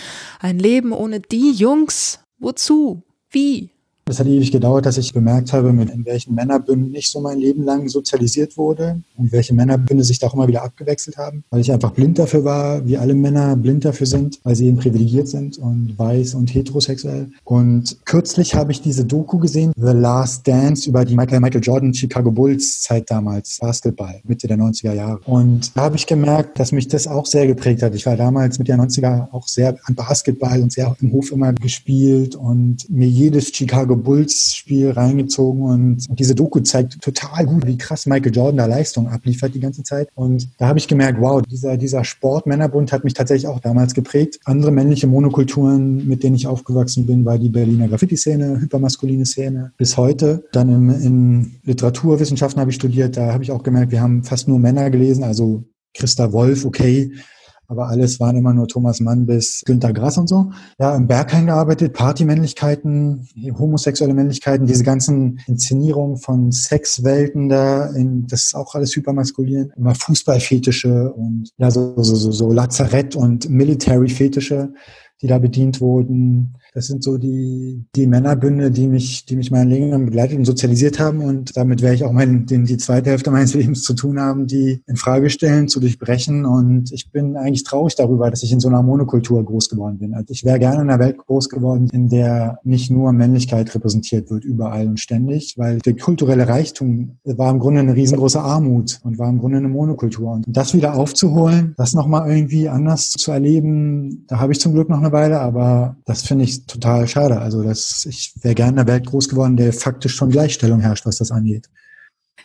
Ein Leben ohne die Jungs. Wozu? Wie? Es hat ewig gedauert, dass ich bemerkt habe, mit in welchen Männerbünden ich so mein Leben lang sozialisiert wurde und welche Männerbünde sich da auch immer wieder abgewechselt haben, weil ich einfach blind dafür war, wie alle Männer blind dafür sind, weil sie eben privilegiert sind und weiß und heterosexuell. Und kürzlich habe ich diese Doku gesehen, The Last Dance, über die Michael, Michael Jordan Chicago Bulls Zeit damals, Basketball, Mitte der 90er Jahre. Und da habe ich gemerkt, dass mich das auch sehr geprägt hat. Ich war damals Mitte der 90er auch sehr an Basketball und sehr im Hof immer gespielt und mir jedes Chicago Chicago Bulls Spiel reingezogen und diese Doku zeigt total gut, wie krass Michael Jordan da Leistung abliefert die ganze Zeit. Und da habe ich gemerkt, wow, dieser, dieser Sport-Männerbund hat mich tatsächlich auch damals geprägt. Andere männliche Monokulturen, mit denen ich aufgewachsen bin, war die Berliner Graffiti-Szene, hypermaskuline Szene bis heute. Dann im, in Literaturwissenschaften habe ich studiert, da habe ich auch gemerkt, wir haben fast nur Männer gelesen, also Christa Wolf, okay, aber alles waren immer nur Thomas Mann bis Günter Grass und so. Ja, im Berghain gearbeitet, Partymännlichkeiten, homosexuelle Männlichkeiten, diese ganzen Inszenierungen von Sexwelten da, in, das ist auch alles hypermaskulin. Immer Fußballfetische und ja, so, so, so, so Lazarett und Military-Fetische, die da bedient wurden. Das sind so die, die Männerbünde, die mich, die mich mein Leben begleitet und sozialisiert haben. Und damit werde ich auch mein, den, die zweite Hälfte meines Lebens zu tun haben, die in Frage stellen, zu durchbrechen. Und ich bin eigentlich traurig darüber, dass ich in so einer Monokultur groß geworden bin. Also ich wäre gerne in einer Welt groß geworden, in der nicht nur Männlichkeit repräsentiert wird, überall und ständig, weil der kulturelle Reichtum war im Grunde eine riesengroße Armut und war im Grunde eine Monokultur. Und das wieder aufzuholen, das nochmal irgendwie anders zu erleben, da habe ich zum Glück noch eine Weile, aber das finde ich total schade. Also das, ich wäre gerne in einer Welt groß geworden, der faktisch schon Gleichstellung herrscht, was das angeht.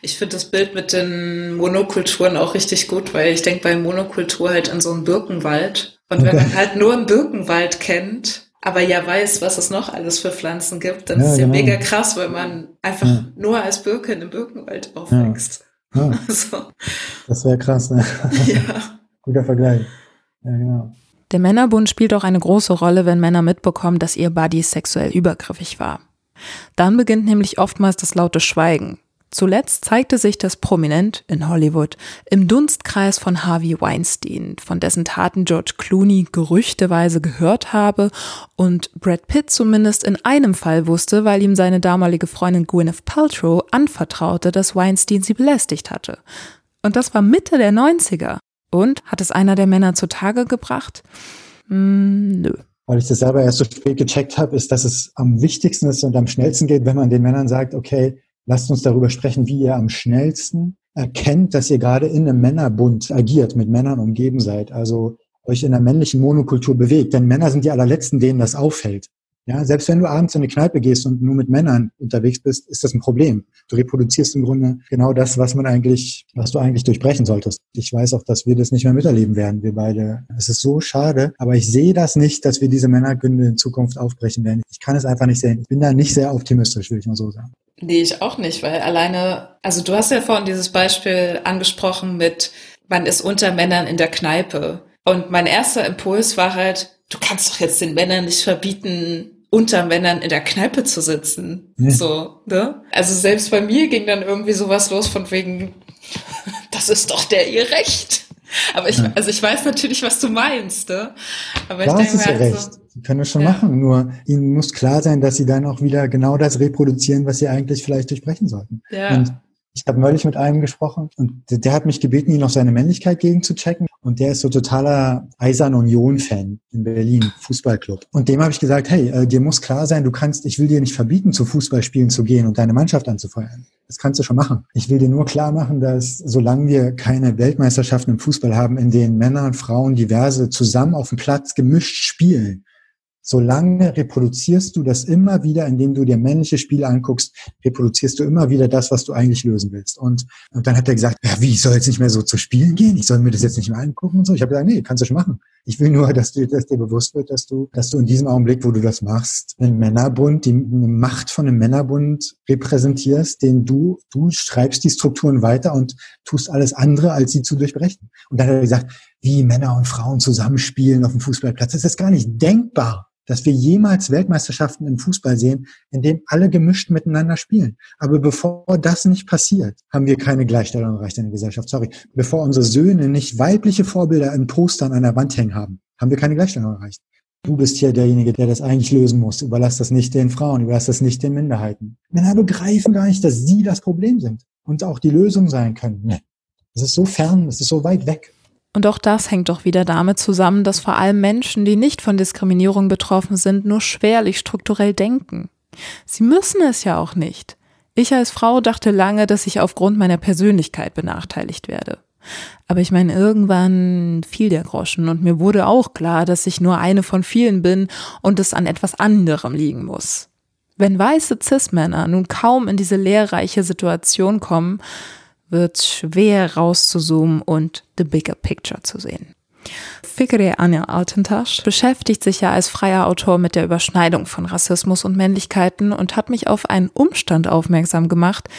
Ich finde das Bild mit den Monokulturen auch richtig gut, weil ich denke bei Monokultur halt an so einen Birkenwald. Und wenn man halt nur einen Birkenwald kennt, aber ja weiß, was es noch alles für Pflanzen gibt, dann ja, ist es ja genau. mega krass, weil man einfach ja. nur als Birke in einem Birkenwald aufwächst. Ja. Also. Das wäre krass, ne? Ja. Guter Vergleich. Ja, genau. Der Männerbund spielt auch eine große Rolle, wenn Männer mitbekommen, dass ihr Buddy sexuell übergriffig war. Dann beginnt nämlich oftmals das laute Schweigen. Zuletzt zeigte sich das prominent in Hollywood im Dunstkreis von Harvey Weinstein, von dessen Taten George Clooney gerüchteweise gehört habe und Brad Pitt zumindest in einem Fall wusste, weil ihm seine damalige Freundin Gwyneth Paltrow anvertraute, dass Weinstein sie belästigt hatte. Und das war Mitte der 90er. Und hat es einer der Männer zutage gebracht? Hm, nö. Weil ich das selber erst so spät gecheckt habe, ist, dass es am wichtigsten ist und am schnellsten geht, wenn man den Männern sagt, okay, lasst uns darüber sprechen, wie ihr am schnellsten erkennt, dass ihr gerade in einem Männerbund agiert, mit Männern umgeben seid. Also euch in der männlichen Monokultur bewegt. Denn Männer sind die allerletzten, denen das auffällt. Ja, selbst wenn du abends in eine Kneipe gehst und nur mit Männern unterwegs bist, ist das ein Problem. Du reproduzierst im Grunde genau das, was man eigentlich, was du eigentlich durchbrechen solltest. Ich weiß auch, dass wir das nicht mehr miterleben werden, wir beide. Es ist so schade, aber ich sehe das nicht, dass wir diese Männergründe in Zukunft aufbrechen werden. Ich kann es einfach nicht sehen. Ich bin da nicht sehr optimistisch, will ich mal so sagen. Nee, ich auch nicht, weil alleine, also du hast ja vorhin dieses Beispiel angesprochen mit, man ist unter Männern in der Kneipe. Und mein erster Impuls war halt, du kannst doch jetzt den Männern nicht verbieten, unter Männern in der Kneipe zu sitzen. Ja. So, ne? Also selbst bei mir ging dann irgendwie sowas los von wegen, das ist doch der ihr Recht. Aber ich, also ich weiß natürlich, was du meinst, ne? Aber ich denke mir halt recht. So, sie können das schon ja. machen, nur ihnen muss klar sein, dass sie dann auch wieder genau das reproduzieren, was sie eigentlich vielleicht durchbrechen sollten. Ja. Und ich habe neulich mit einem gesprochen und der hat mich gebeten, ihn auf seine Männlichkeit gegen zu checken. Und der ist so totaler Eisern Union-Fan in Berlin, Fußballclub. Und dem habe ich gesagt, hey, äh, dir muss klar sein, du kannst, ich will dir nicht verbieten, zu Fußballspielen zu gehen und deine Mannschaft anzufeuern. Das kannst du schon machen. Ich will dir nur klar machen, dass solange wir keine Weltmeisterschaften im Fußball haben, in denen Männer und Frauen diverse zusammen auf dem Platz gemischt spielen, solange reproduzierst du das immer wieder, indem du dir männliche Spiele anguckst, reproduzierst du immer wieder das, was du eigentlich lösen willst. Und, und dann hat er gesagt, ja, wie, ich soll jetzt nicht mehr so zu spielen gehen? Ich soll mir das jetzt nicht mehr angucken und so. Ich habe gesagt, nee, kannst du schon machen. Ich will nur, dass, du, dass dir bewusst wird, dass du, dass du in diesem Augenblick, wo du das machst, einen Männerbund, die eine Macht von einem Männerbund repräsentierst, den du, du schreibst die Strukturen weiter und tust alles andere, als sie zu durchbrechen. Und dann hat er gesagt, wie Männer und Frauen zusammenspielen auf dem Fußballplatz. Das ist gar nicht denkbar dass wir jemals Weltmeisterschaften im Fußball sehen, in denen alle gemischt miteinander spielen. Aber bevor das nicht passiert, haben wir keine Gleichstellung erreicht in der Gesellschaft. Sorry. Bevor unsere Söhne nicht weibliche Vorbilder in Postern an der Wand hängen haben, haben wir keine Gleichstellung erreicht. Du bist hier derjenige, der das eigentlich lösen muss. Überlass das nicht den Frauen, überlass das nicht den Minderheiten. Männer begreifen gar nicht, dass sie das Problem sind und auch die Lösung sein können. Es ist so fern, es ist so weit weg. Und auch das hängt doch wieder damit zusammen, dass vor allem Menschen, die nicht von Diskriminierung betroffen sind, nur schwerlich strukturell denken. Sie müssen es ja auch nicht. Ich als Frau dachte lange, dass ich aufgrund meiner Persönlichkeit benachteiligt werde. Aber ich meine, irgendwann fiel der Groschen und mir wurde auch klar, dass ich nur eine von vielen bin und es an etwas anderem liegen muss. Wenn weiße Cis-Männer nun kaum in diese lehrreiche Situation kommen, wird es schwer rauszuzoomen und the bigger picture zu sehen. Fikre Anja Altentasch beschäftigt sich ja als freier Autor mit der Überschneidung von Rassismus und Männlichkeiten und hat mich auf einen Umstand aufmerksam gemacht,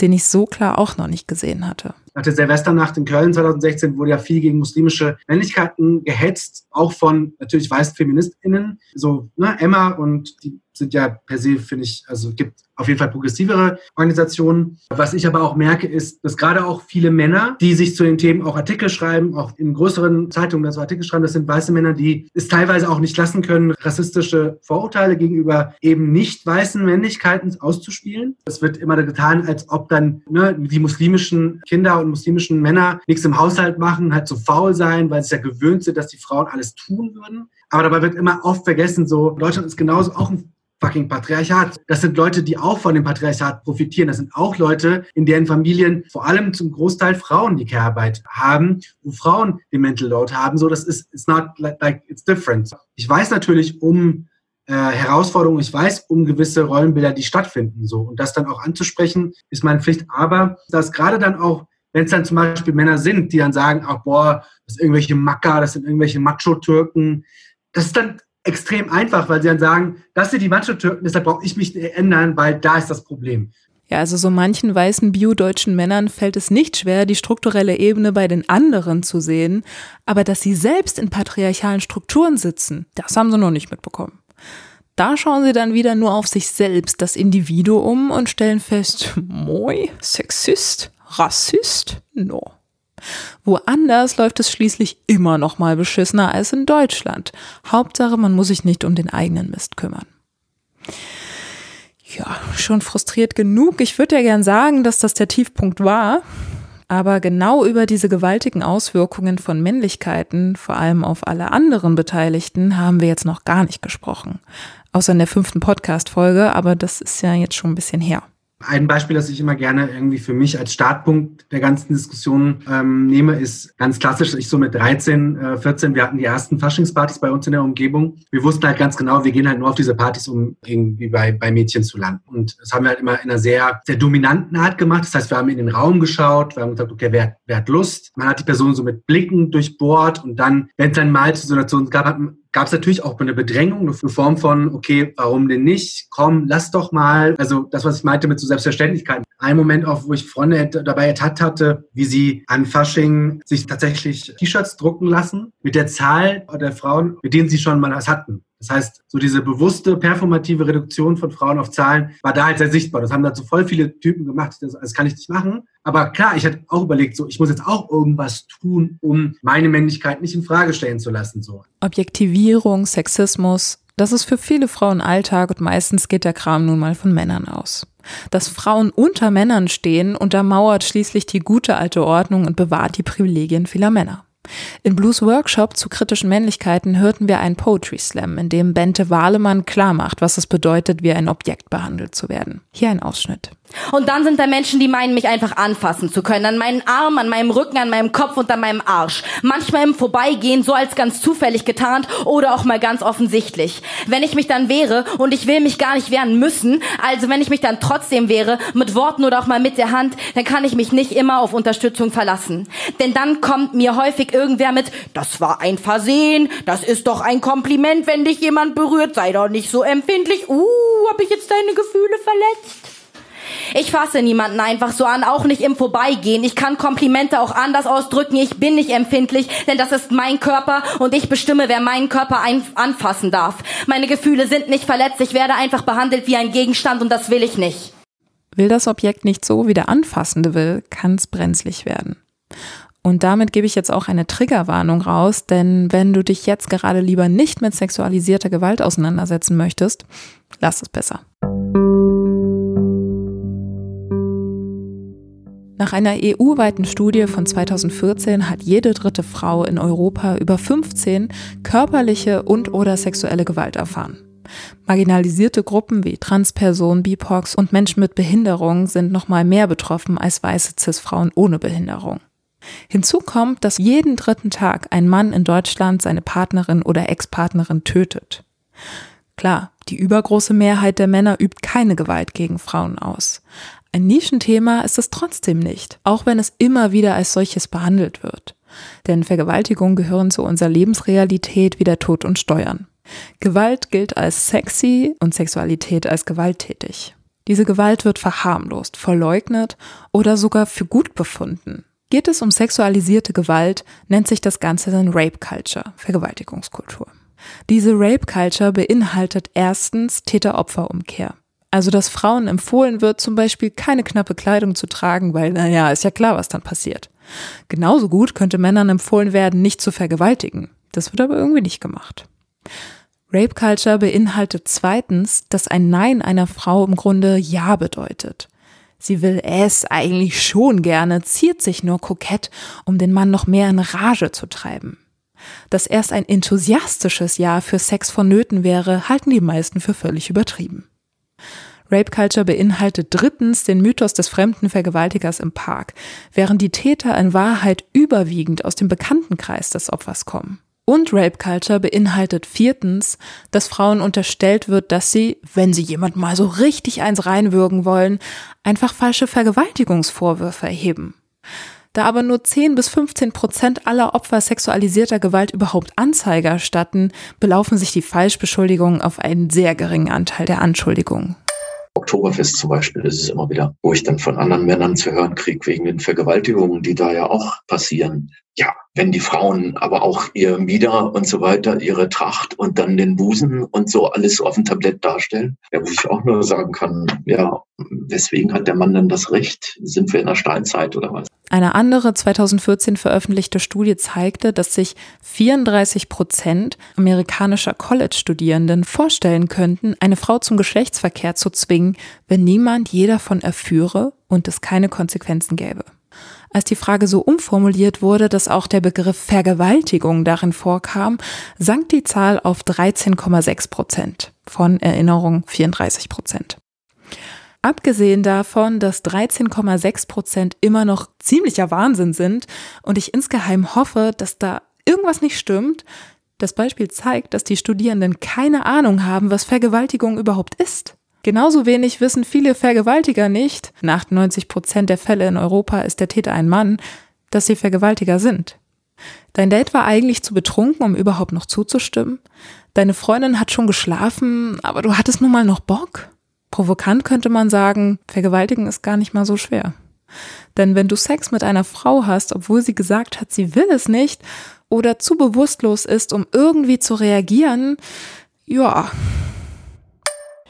den ich so klar auch noch nicht gesehen hatte. Nach der Silvesternacht in Köln 2016 wurde ja viel gegen muslimische Männlichkeiten gehetzt, auch von natürlich weißen FeministInnen, so ne, Emma und die sind ja per se, finde ich, also gibt auf jeden Fall progressivere Organisationen. Was ich aber auch merke, ist, dass gerade auch viele Männer, die sich zu den Themen auch Artikel schreiben, auch in größeren Zeitungen also Artikel schreiben, das sind weiße Männer, die es teilweise auch nicht lassen können, rassistische Vorurteile gegenüber eben nicht weißen Männlichkeiten auszuspielen. Es wird immer getan, als ob dann ne, die muslimischen Kinder und muslimischen Männer nichts im Haushalt machen, halt so faul sein, weil sie ja gewöhnt sind, dass die Frauen alles tun würden. Aber dabei wird immer oft vergessen, so Deutschland ist genauso auch ein fucking Patriarchat. Das sind Leute, die auch von dem Patriarchat profitieren. Das sind auch Leute, in deren Familien vor allem zum Großteil Frauen die Care-Arbeit haben, wo Frauen den Mental Load haben. So, das ist, it's not like, it's different. Ich weiß natürlich um äh, Herausforderungen, ich weiß um gewisse Rollenbilder, die stattfinden, so. Und das dann auch anzusprechen, ist meine Pflicht. Aber das gerade dann auch, wenn es dann zum Beispiel Männer sind, die dann sagen, ach boah, das sind irgendwelche Macker, das sind irgendwelche Macho-Türken, das ist dann extrem einfach, weil sie dann sagen, das sind die Macho-Türken, deshalb brauche ich mich ändern, weil da ist das Problem. Ja, also so manchen weißen bio-deutschen Männern fällt es nicht schwer, die strukturelle Ebene bei den anderen zu sehen, aber dass sie selbst in patriarchalen Strukturen sitzen, das haben sie noch nicht mitbekommen. Da schauen sie dann wieder nur auf sich selbst, das Individuum, und stellen fest, moi, Sexist, Rassist, no. Woanders läuft es schließlich immer noch mal beschissener als in Deutschland. Hauptsache, man muss sich nicht um den eigenen Mist kümmern. Ja, schon frustriert genug. Ich würde ja gern sagen, dass das der Tiefpunkt war. Aber genau über diese gewaltigen Auswirkungen von Männlichkeiten, vor allem auf alle anderen Beteiligten, haben wir jetzt noch gar nicht gesprochen. Außer in der fünften Podcast-Folge, aber das ist ja jetzt schon ein bisschen her. Ein Beispiel, das ich immer gerne irgendwie für mich als Startpunkt der ganzen Diskussion ähm, nehme, ist ganz klassisch. Ich so mit 13, äh, 14, wir hatten die ersten Faschingspartys bei uns in der Umgebung. Wir wussten halt ganz genau, wir gehen halt nur auf diese Partys, um irgendwie bei, bei Mädchen zu landen. Und das haben wir halt immer in einer sehr, sehr dominanten Art gemacht. Das heißt, wir haben in den Raum geschaut, wir haben gesagt, okay, wer, wer hat Lust? Man hat die Person so mit Blicken durchbohrt und dann, wenn es dann mal zu Situationen gab, hat, gab es natürlich auch eine Bedrängung, eine Form von, okay, warum denn nicht? Komm, lass doch mal. Also das, was ich meinte mit so Selbstverständlichkeit. Ein Moment auch, wo ich Freunde dabei ertappt hatte, wie sie an Fasching sich tatsächlich T-Shirts drucken lassen mit der Zahl der Frauen, mit denen sie schon mal was hatten. Das heißt, so diese bewusste performative Reduktion von Frauen auf Zahlen war da halt sehr sichtbar. Das haben dazu voll viele Typen gemacht. Das, das kann ich nicht machen. Aber klar, ich hatte auch überlegt, so ich muss jetzt auch irgendwas tun, um meine Männlichkeit nicht in Frage stellen zu lassen. So. Objektivierung, Sexismus, das ist für viele Frauen Alltag und meistens geht der Kram nun mal von Männern aus. Dass Frauen unter Männern stehen, untermauert schließlich die gute alte Ordnung und bewahrt die Privilegien vieler Männer. In Blues Workshop zu kritischen Männlichkeiten hörten wir einen Poetry Slam, in dem Bente Wahlemann klarmacht, was es bedeutet, wie ein Objekt behandelt zu werden. Hier ein Ausschnitt. Und dann sind da Menschen, die meinen, mich einfach anfassen zu können. An meinen Arm, an meinem Rücken, an meinem Kopf und an meinem Arsch. Manchmal im Vorbeigehen, so als ganz zufällig getarnt oder auch mal ganz offensichtlich. Wenn ich mich dann wehre und ich will mich gar nicht wehren müssen, also wenn ich mich dann trotzdem wehre, mit Worten oder auch mal mit der Hand, dann kann ich mich nicht immer auf Unterstützung verlassen. Denn dann kommt mir häufig irgendwer mit, das war ein Versehen, das ist doch ein Kompliment, wenn dich jemand berührt, sei doch nicht so empfindlich. Uh, hab ich jetzt deine Gefühle verletzt? Ich fasse niemanden einfach so an, auch nicht im Vorbeigehen. Ich kann Komplimente auch anders ausdrücken. Ich bin nicht empfindlich, denn das ist mein Körper und ich bestimme, wer meinen Körper anfassen darf. Meine Gefühle sind nicht verletzt. Ich werde einfach behandelt wie ein Gegenstand und das will ich nicht. Will das Objekt nicht so, wie der Anfassende will, kann es brenzlig werden. Und damit gebe ich jetzt auch eine Triggerwarnung raus, denn wenn du dich jetzt gerade lieber nicht mit sexualisierter Gewalt auseinandersetzen möchtest, lass es besser. Nach einer EU-weiten Studie von 2014 hat jede dritte Frau in Europa über 15 körperliche und oder sexuelle Gewalt erfahren. Marginalisierte Gruppen wie Transpersonen, BIPOX und Menschen mit Behinderung sind noch mal mehr betroffen als weiße Cis-Frauen ohne Behinderung. Hinzu kommt, dass jeden dritten Tag ein Mann in Deutschland seine Partnerin oder Ex-Partnerin tötet. Klar, die übergroße Mehrheit der Männer übt keine Gewalt gegen Frauen aus. Ein Nischenthema ist es trotzdem nicht, auch wenn es immer wieder als solches behandelt wird. Denn Vergewaltigungen gehören zu unserer Lebensrealität wie der Tod und Steuern. Gewalt gilt als sexy und Sexualität als gewalttätig. Diese Gewalt wird verharmlost, verleugnet oder sogar für gut befunden. Geht es um sexualisierte Gewalt, nennt sich das Ganze dann Rape Culture, Vergewaltigungskultur. Diese Rape Culture beinhaltet erstens Täter-Opfer-Umkehr. Also, dass Frauen empfohlen wird, zum Beispiel keine knappe Kleidung zu tragen, weil, naja, ist ja klar, was dann passiert. Genauso gut könnte Männern empfohlen werden, nicht zu vergewaltigen. Das wird aber irgendwie nicht gemacht. Rape Culture beinhaltet zweitens, dass ein Nein einer Frau im Grunde Ja bedeutet. Sie will es eigentlich schon gerne, ziert sich nur kokett, um den Mann noch mehr in Rage zu treiben. Dass erst ein enthusiastisches Ja für Sex vonnöten wäre, halten die meisten für völlig übertrieben. Rape Culture beinhaltet drittens den Mythos des fremden Vergewaltigers im Park, während die Täter in Wahrheit überwiegend aus dem Bekanntenkreis des Opfers kommen. Und Rape Culture beinhaltet viertens, dass Frauen unterstellt wird, dass sie, wenn sie jemand mal so richtig eins reinwürgen wollen, einfach falsche Vergewaltigungsvorwürfe erheben. Da aber nur 10 bis 15 Prozent aller Opfer sexualisierter Gewalt überhaupt Anzeige erstatten, belaufen sich die Falschbeschuldigungen auf einen sehr geringen Anteil der Anschuldigungen. Oktoberfest zum Beispiel, das ist immer wieder, wo ich dann von anderen Männern zu hören kriege, wegen den Vergewaltigungen, die da ja auch passieren. Ja, wenn die Frauen aber auch ihr Mieder und so weiter, ihre Tracht und dann den Busen und so alles auf dem Tablett darstellen, ja, wo ich auch nur sagen kann, ja, weswegen hat der Mann dann das Recht? Sind wir in der Steinzeit oder was? Eine andere 2014 veröffentlichte Studie zeigte, dass sich 34 Prozent amerikanischer College-Studierenden vorstellen könnten, eine Frau zum Geschlechtsverkehr zu zwingen, wenn niemand je davon erführe und es keine Konsequenzen gäbe. Als die Frage so umformuliert wurde, dass auch der Begriff Vergewaltigung darin vorkam, sank die Zahl auf 13,6 Prozent von Erinnerung 34 Prozent. Abgesehen davon, dass 13,6 Prozent immer noch ziemlicher Wahnsinn sind und ich insgeheim hoffe, dass da irgendwas nicht stimmt, das Beispiel zeigt, dass die Studierenden keine Ahnung haben, was Vergewaltigung überhaupt ist. Genauso wenig wissen viele Vergewaltiger nicht, in 98 Prozent der Fälle in Europa ist der Täter ein Mann, dass sie Vergewaltiger sind. Dein Date war eigentlich zu betrunken, um überhaupt noch zuzustimmen. Deine Freundin hat schon geschlafen, aber du hattest nun mal noch Bock. Provokant könnte man sagen, vergewaltigen ist gar nicht mal so schwer. Denn wenn du Sex mit einer Frau hast, obwohl sie gesagt hat, sie will es nicht, oder zu bewusstlos ist, um irgendwie zu reagieren, ja,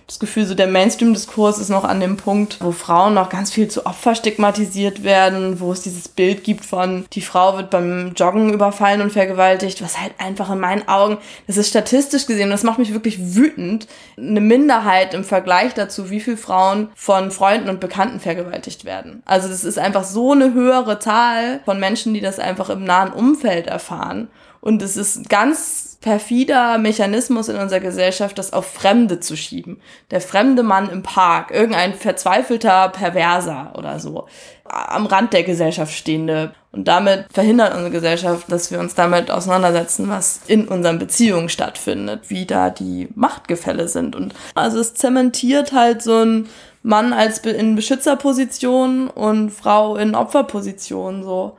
das Gefühl, so der Mainstream-Diskurs ist noch an dem Punkt, wo Frauen noch ganz viel zu Opfer stigmatisiert werden, wo es dieses Bild gibt von, die Frau wird beim Joggen überfallen und vergewaltigt, was halt einfach in meinen Augen, das ist statistisch gesehen, das macht mich wirklich wütend, eine Minderheit im Vergleich dazu, wie viele Frauen von Freunden und Bekannten vergewaltigt werden. Also das ist einfach so eine höhere Zahl von Menschen, die das einfach im nahen Umfeld erfahren. Und es ist ganz perfider Mechanismus in unserer Gesellschaft, das auf Fremde zu schieben. Der fremde Mann im Park, irgendein verzweifelter Perverser oder so, am Rand der Gesellschaft stehende. Und damit verhindert unsere Gesellschaft, dass wir uns damit auseinandersetzen, was in unseren Beziehungen stattfindet, wie da die Machtgefälle sind. Und also es zementiert halt so ein Mann als in Beschützerposition und Frau in Opferposition so.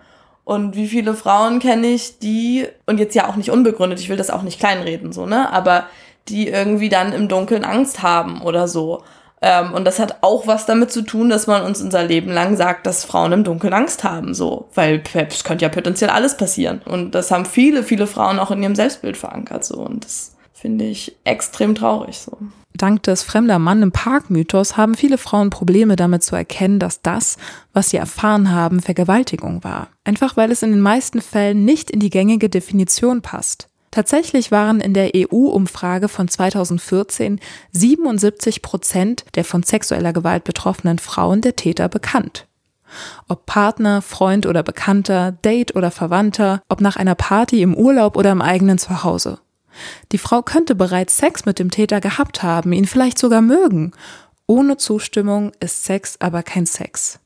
Und wie viele Frauen kenne ich, die, und jetzt ja auch nicht unbegründet, ich will das auch nicht kleinreden, so, ne, aber die irgendwie dann im Dunkeln Angst haben oder so. Ähm, und das hat auch was damit zu tun, dass man uns unser Leben lang sagt, dass Frauen im Dunkeln Angst haben, so. Weil es könnte ja potenziell alles passieren. Und das haben viele, viele Frauen auch in ihrem Selbstbild verankert, so. Und das finde ich extrem traurig, so. Dank des fremder Mann im Park-Mythos haben viele Frauen Probleme damit zu erkennen, dass das, was sie erfahren haben, Vergewaltigung war. Einfach weil es in den meisten Fällen nicht in die gängige Definition passt. Tatsächlich waren in der EU-Umfrage von 2014 77 Prozent der von sexueller Gewalt betroffenen Frauen der Täter bekannt. Ob Partner, Freund oder Bekannter, Date oder Verwandter, ob nach einer Party im Urlaub oder im eigenen Zuhause. Die Frau könnte bereits Sex mit dem Täter gehabt haben, ihn vielleicht sogar mögen. Ohne Zustimmung ist Sex aber kein Sex.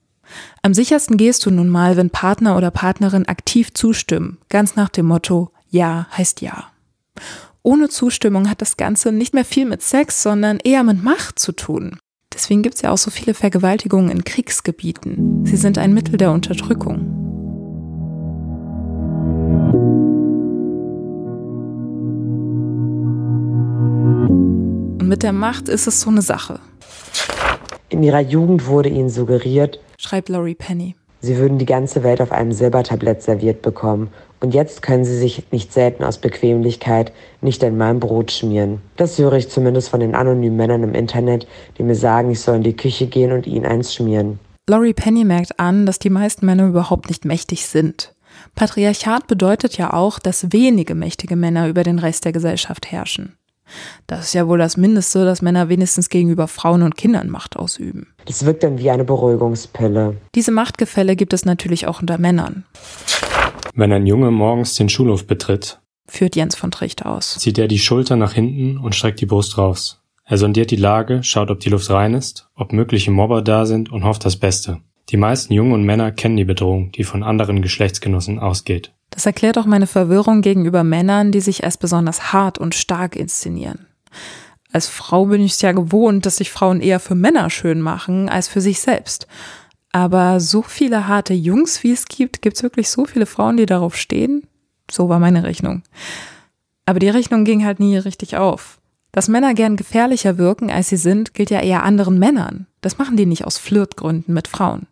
Am sichersten gehst du nun mal, wenn Partner oder Partnerin aktiv zustimmen, ganz nach dem Motto Ja heißt Ja. Ohne Zustimmung hat das Ganze nicht mehr viel mit Sex, sondern eher mit Macht zu tun. Deswegen gibt es ja auch so viele Vergewaltigungen in Kriegsgebieten. Sie sind ein Mittel der Unterdrückung. Und mit der Macht ist es so eine Sache. In ihrer Jugend wurde ihnen suggeriert, schreibt Laurie Penny, sie würden die ganze Welt auf einem Silbertablett serviert bekommen und jetzt können sie sich nicht selten aus Bequemlichkeit nicht einmal ein Brot schmieren. Das höre ich zumindest von den anonymen Männern im Internet, die mir sagen, ich soll in die Küche gehen und ihnen eins schmieren. Laurie Penny merkt an, dass die meisten Männer überhaupt nicht mächtig sind. Patriarchat bedeutet ja auch, dass wenige mächtige Männer über den Rest der Gesellschaft herrschen. Das ist ja wohl das Mindeste, dass Männer wenigstens gegenüber Frauen und Kindern Macht ausüben. Das wirkt dann wie eine Beruhigungspille. Diese Machtgefälle gibt es natürlich auch unter Männern. Wenn ein Junge morgens den Schulhof betritt, führt Jens von Tricht aus, zieht er die Schulter nach hinten und streckt die Brust raus. Er sondiert die Lage, schaut, ob die Luft rein ist, ob mögliche Mobber da sind und hofft das Beste. Die meisten Jungen und Männer kennen die Bedrohung, die von anderen Geschlechtsgenossen ausgeht. Das erklärt auch meine Verwirrung gegenüber Männern, die sich als besonders hart und stark inszenieren. Als Frau bin ich es ja gewohnt, dass sich Frauen eher für Männer schön machen als für sich selbst. Aber so viele harte Jungs, wie es gibt, gibt es wirklich so viele Frauen, die darauf stehen? So war meine Rechnung. Aber die Rechnung ging halt nie richtig auf. Dass Männer gern gefährlicher wirken, als sie sind, gilt ja eher anderen Männern. Das machen die nicht aus Flirtgründen mit Frauen.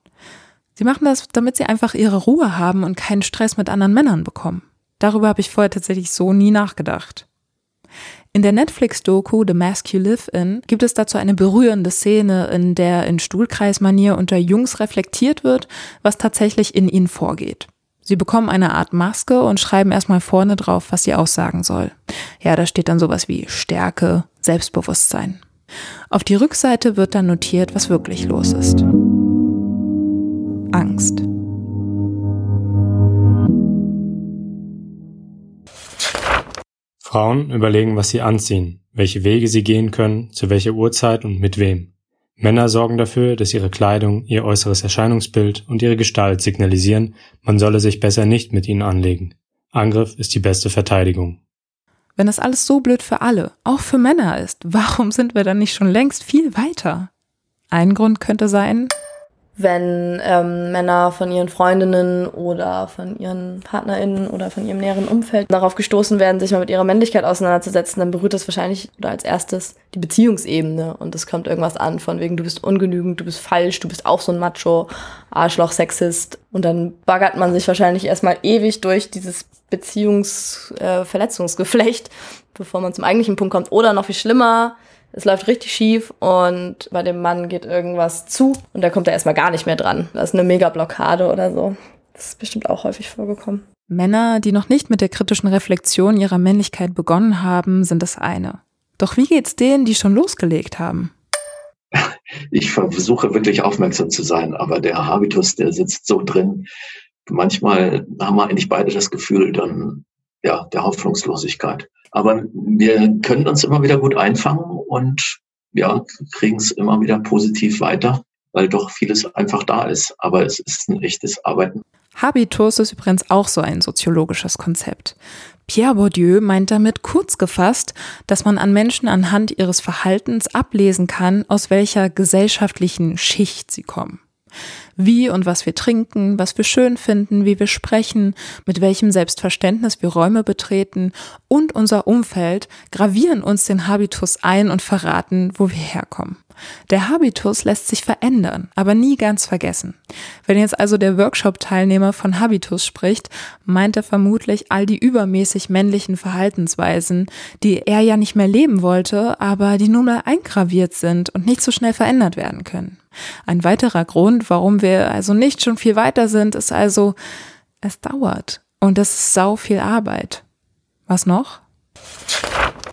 Sie machen das, damit sie einfach ihre Ruhe haben und keinen Stress mit anderen Männern bekommen. Darüber habe ich vorher tatsächlich so nie nachgedacht. In der Netflix-Doku The Mask You Live In gibt es dazu eine berührende Szene, in der in Stuhlkreismanier unter Jungs reflektiert wird, was tatsächlich in ihnen vorgeht. Sie bekommen eine Art Maske und schreiben erstmal vorne drauf, was sie aussagen soll. Ja, da steht dann sowas wie Stärke, Selbstbewusstsein. Auf die Rückseite wird dann notiert, was wirklich los ist. Angst. Frauen überlegen, was sie anziehen, welche Wege sie gehen können, zu welcher Uhrzeit und mit wem. Männer sorgen dafür, dass ihre Kleidung, ihr äußeres Erscheinungsbild und ihre Gestalt signalisieren, man solle sich besser nicht mit ihnen anlegen. Angriff ist die beste Verteidigung. Wenn das alles so blöd für alle, auch für Männer ist, warum sind wir dann nicht schon längst viel weiter? Ein Grund könnte sein, wenn ähm, Männer von ihren Freundinnen oder von ihren PartnerInnen oder von ihrem näheren Umfeld darauf gestoßen werden, sich mal mit ihrer Männlichkeit auseinanderzusetzen, dann berührt das wahrscheinlich oder als erstes die Beziehungsebene. Und es kommt irgendwas an von wegen, du bist ungenügend, du bist falsch, du bist auch so ein Macho, Arschloch, Sexist. Und dann baggert man sich wahrscheinlich erstmal ewig durch dieses Beziehungsverletzungsgeflecht, äh, bevor man zum eigentlichen Punkt kommt. Oder noch viel schlimmer, es läuft richtig schief und bei dem Mann geht irgendwas zu und da kommt er erstmal gar nicht mehr dran. Das ist eine Mega-Blockade oder so. Das ist bestimmt auch häufig vorgekommen. Männer, die noch nicht mit der kritischen Reflexion ihrer Männlichkeit begonnen haben, sind das eine. Doch wie geht's denen, die schon losgelegt haben? Ich versuche wirklich aufmerksam zu sein, aber der Habitus, der sitzt so drin. Manchmal haben wir eigentlich beide das Gefühl dann, ja, der Hoffnungslosigkeit. Aber wir können uns immer wieder gut einfangen und ja, kriegen es immer wieder positiv weiter, weil doch vieles einfach da ist. Aber es ist ein echtes Arbeiten. Habitus ist übrigens auch so ein soziologisches Konzept. Pierre Bourdieu meint damit kurz gefasst, dass man an Menschen anhand ihres Verhaltens ablesen kann, aus welcher gesellschaftlichen Schicht sie kommen wie und was wir trinken, was wir schön finden, wie wir sprechen, mit welchem Selbstverständnis wir Räume betreten und unser Umfeld gravieren uns den Habitus ein und verraten, wo wir herkommen. Der Habitus lässt sich verändern, aber nie ganz vergessen. Wenn jetzt also der Workshop-Teilnehmer von Habitus spricht, meint er vermutlich all die übermäßig männlichen Verhaltensweisen, die er ja nicht mehr leben wollte, aber die nun mal eingraviert sind und nicht so schnell verändert werden können. Ein weiterer Grund, warum wir also nicht schon viel weiter sind, ist also, es dauert. Und es ist sau viel Arbeit. Was noch?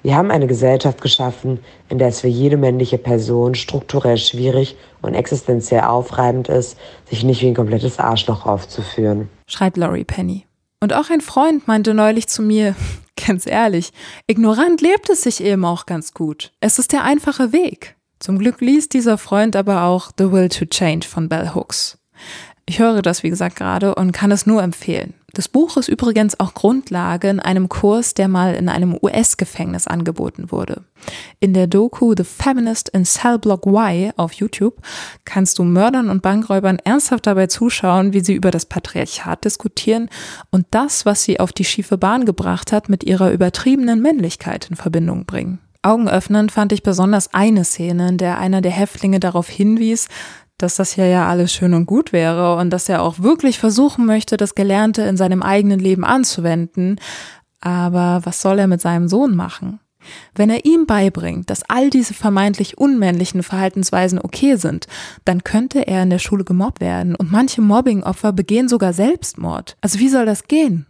Wir haben eine Gesellschaft geschaffen, in der es für jede männliche Person strukturell schwierig und existenziell aufreibend ist, sich nicht wie ein komplettes Arschloch aufzuführen. Schreibt Laurie Penny. Und auch ein Freund meinte neulich zu mir, ganz ehrlich, ignorant lebt es sich eben auch ganz gut. Es ist der einfache Weg. Zum Glück liest dieser Freund aber auch The Will to Change von Bell Hooks. Ich höre das, wie gesagt, gerade und kann es nur empfehlen. Das Buch ist übrigens auch Grundlage in einem Kurs, der mal in einem US-Gefängnis angeboten wurde. In der Doku The Feminist in Cell Block Y auf YouTube kannst du Mördern und Bankräubern ernsthaft dabei zuschauen, wie sie über das Patriarchat diskutieren und das, was sie auf die schiefe Bahn gebracht hat, mit ihrer übertriebenen Männlichkeit in Verbindung bringen. Augenöffnend fand ich besonders eine Szene, in der einer der Häftlinge darauf hinwies, dass das hier ja alles schön und gut wäre und dass er auch wirklich versuchen möchte, das Gelernte in seinem eigenen Leben anzuwenden. Aber was soll er mit seinem Sohn machen? Wenn er ihm beibringt, dass all diese vermeintlich unmännlichen Verhaltensweisen okay sind, dann könnte er in der Schule gemobbt werden und manche Mobbingopfer begehen sogar Selbstmord. Also wie soll das gehen?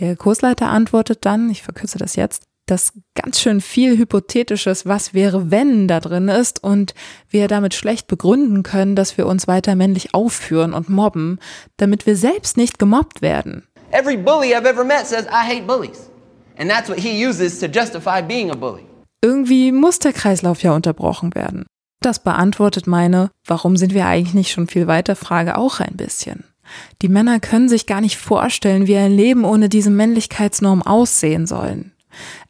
Der Kursleiter antwortet dann, ich verkürze das jetzt, dass ganz schön viel Hypothetisches, was wäre, wenn da drin ist und wir damit schlecht begründen können, dass wir uns weiter männlich aufführen und mobben, damit wir selbst nicht gemobbt werden. Every bully I've ever met says I hate bullies. And that's what he uses to justify being a bully. Irgendwie muss der Kreislauf ja unterbrochen werden. Das beantwortet meine, warum sind wir eigentlich nicht schon viel weiter Frage auch ein bisschen. Die Männer können sich gar nicht vorstellen, wie ein Leben ohne diese Männlichkeitsnorm aussehen sollen.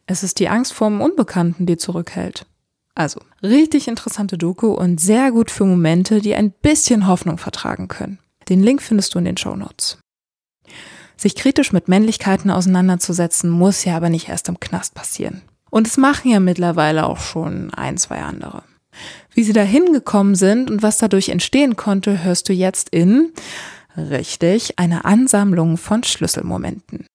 Es ist die Angst vorm Unbekannten, die zurückhält. Also, richtig interessante Doku und sehr gut für Momente, die ein bisschen Hoffnung vertragen können. Den Link findest du in den Show Notes. Sich kritisch mit Männlichkeiten auseinanderzusetzen, muss ja aber nicht erst im Knast passieren. Und es machen ja mittlerweile auch schon ein, zwei andere. Wie sie da hingekommen sind und was dadurch entstehen konnte, hörst du jetzt in, richtig, eine Ansammlung von Schlüsselmomenten.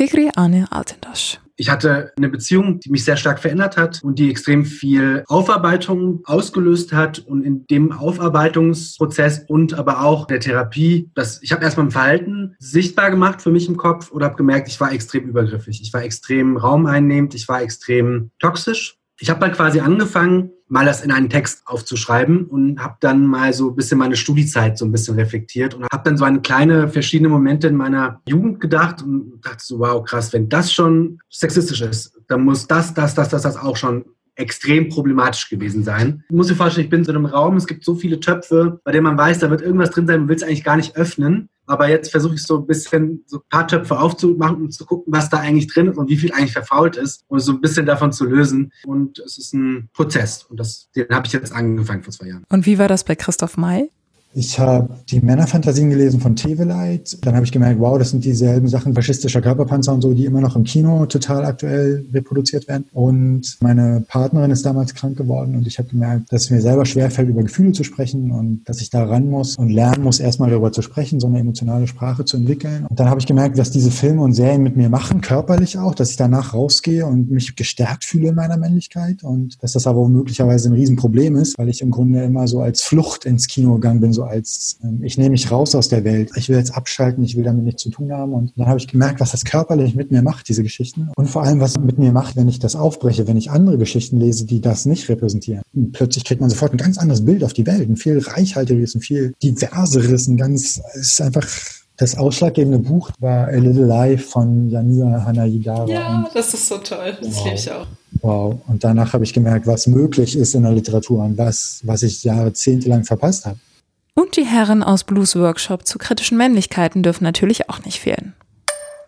Fikri Anne Altendasch. Ich hatte eine Beziehung, die mich sehr stark verändert hat und die extrem viel Aufarbeitung ausgelöst hat. Und in dem Aufarbeitungsprozess und aber auch der Therapie, das, ich habe erstmal ein Verhalten sichtbar gemacht für mich im Kopf oder habe gemerkt, ich war extrem übergriffig. Ich war extrem raumeinnehmend, ich war extrem toxisch ich habe dann quasi angefangen, mal das in einen Text aufzuschreiben und habe dann mal so ein bisschen meine Studiezeit so ein bisschen reflektiert und habe dann so eine kleine verschiedene Momente in meiner Jugend gedacht und dachte so, wow, krass, wenn das schon sexistisch ist, dann muss das, das, das, das, das auch schon extrem problematisch gewesen sein. Ich muss dir vorstellen, ich bin in so einem Raum, es gibt so viele Töpfe, bei denen man weiß, da wird irgendwas drin sein, man will es eigentlich gar nicht öffnen. Aber jetzt versuche ich so ein bisschen so ein paar Töpfe aufzumachen und zu gucken, was da eigentlich drin ist und wie viel eigentlich verfault ist und so ein bisschen davon zu lösen. Und es ist ein Prozess und das, den habe ich jetzt angefangen vor zwei Jahren. Und wie war das bei Christoph May? Ich habe die Männerfantasien gelesen von Teveleit. Dann habe ich gemerkt, wow, das sind dieselben Sachen, faschistischer Körperpanzer und so, die immer noch im Kino total aktuell reproduziert werden. Und meine Partnerin ist damals krank geworden und ich habe gemerkt, dass es mir selber schwerfällt, über Gefühle zu sprechen und dass ich da ran muss und lernen muss, erstmal darüber zu sprechen, so eine emotionale Sprache zu entwickeln. Und dann habe ich gemerkt, dass diese Filme und Serien mit mir machen, körperlich auch, dass ich danach rausgehe und mich gestärkt fühle in meiner Männlichkeit und dass das aber möglicherweise ein Riesenproblem ist, weil ich im Grunde immer so als Flucht ins Kino gegangen bin, so als ähm, ich nehme mich raus aus der Welt. Ich will jetzt abschalten, ich will damit nichts zu tun haben. Und dann habe ich gemerkt, was das körperlich mit mir macht, diese Geschichten. Und vor allem, was mit mir macht, wenn ich das aufbreche, wenn ich andere Geschichten lese, die das nicht repräsentieren. Und plötzlich kriegt man sofort ein ganz anderes Bild auf die Welt, ein viel reichhaltigeres, ein viel diverseres, ein ganz, es ist einfach das ausschlaggebende Buch war A Little Life von Janua Hanayigara. Ja, das ist so toll. Das wow. liebe ich auch. Wow. Und danach habe ich gemerkt, was möglich ist in der Literatur und was, was ich jahrzehntelang verpasst habe. Und die Herren aus Blues Workshop zu kritischen Männlichkeiten dürfen natürlich auch nicht fehlen.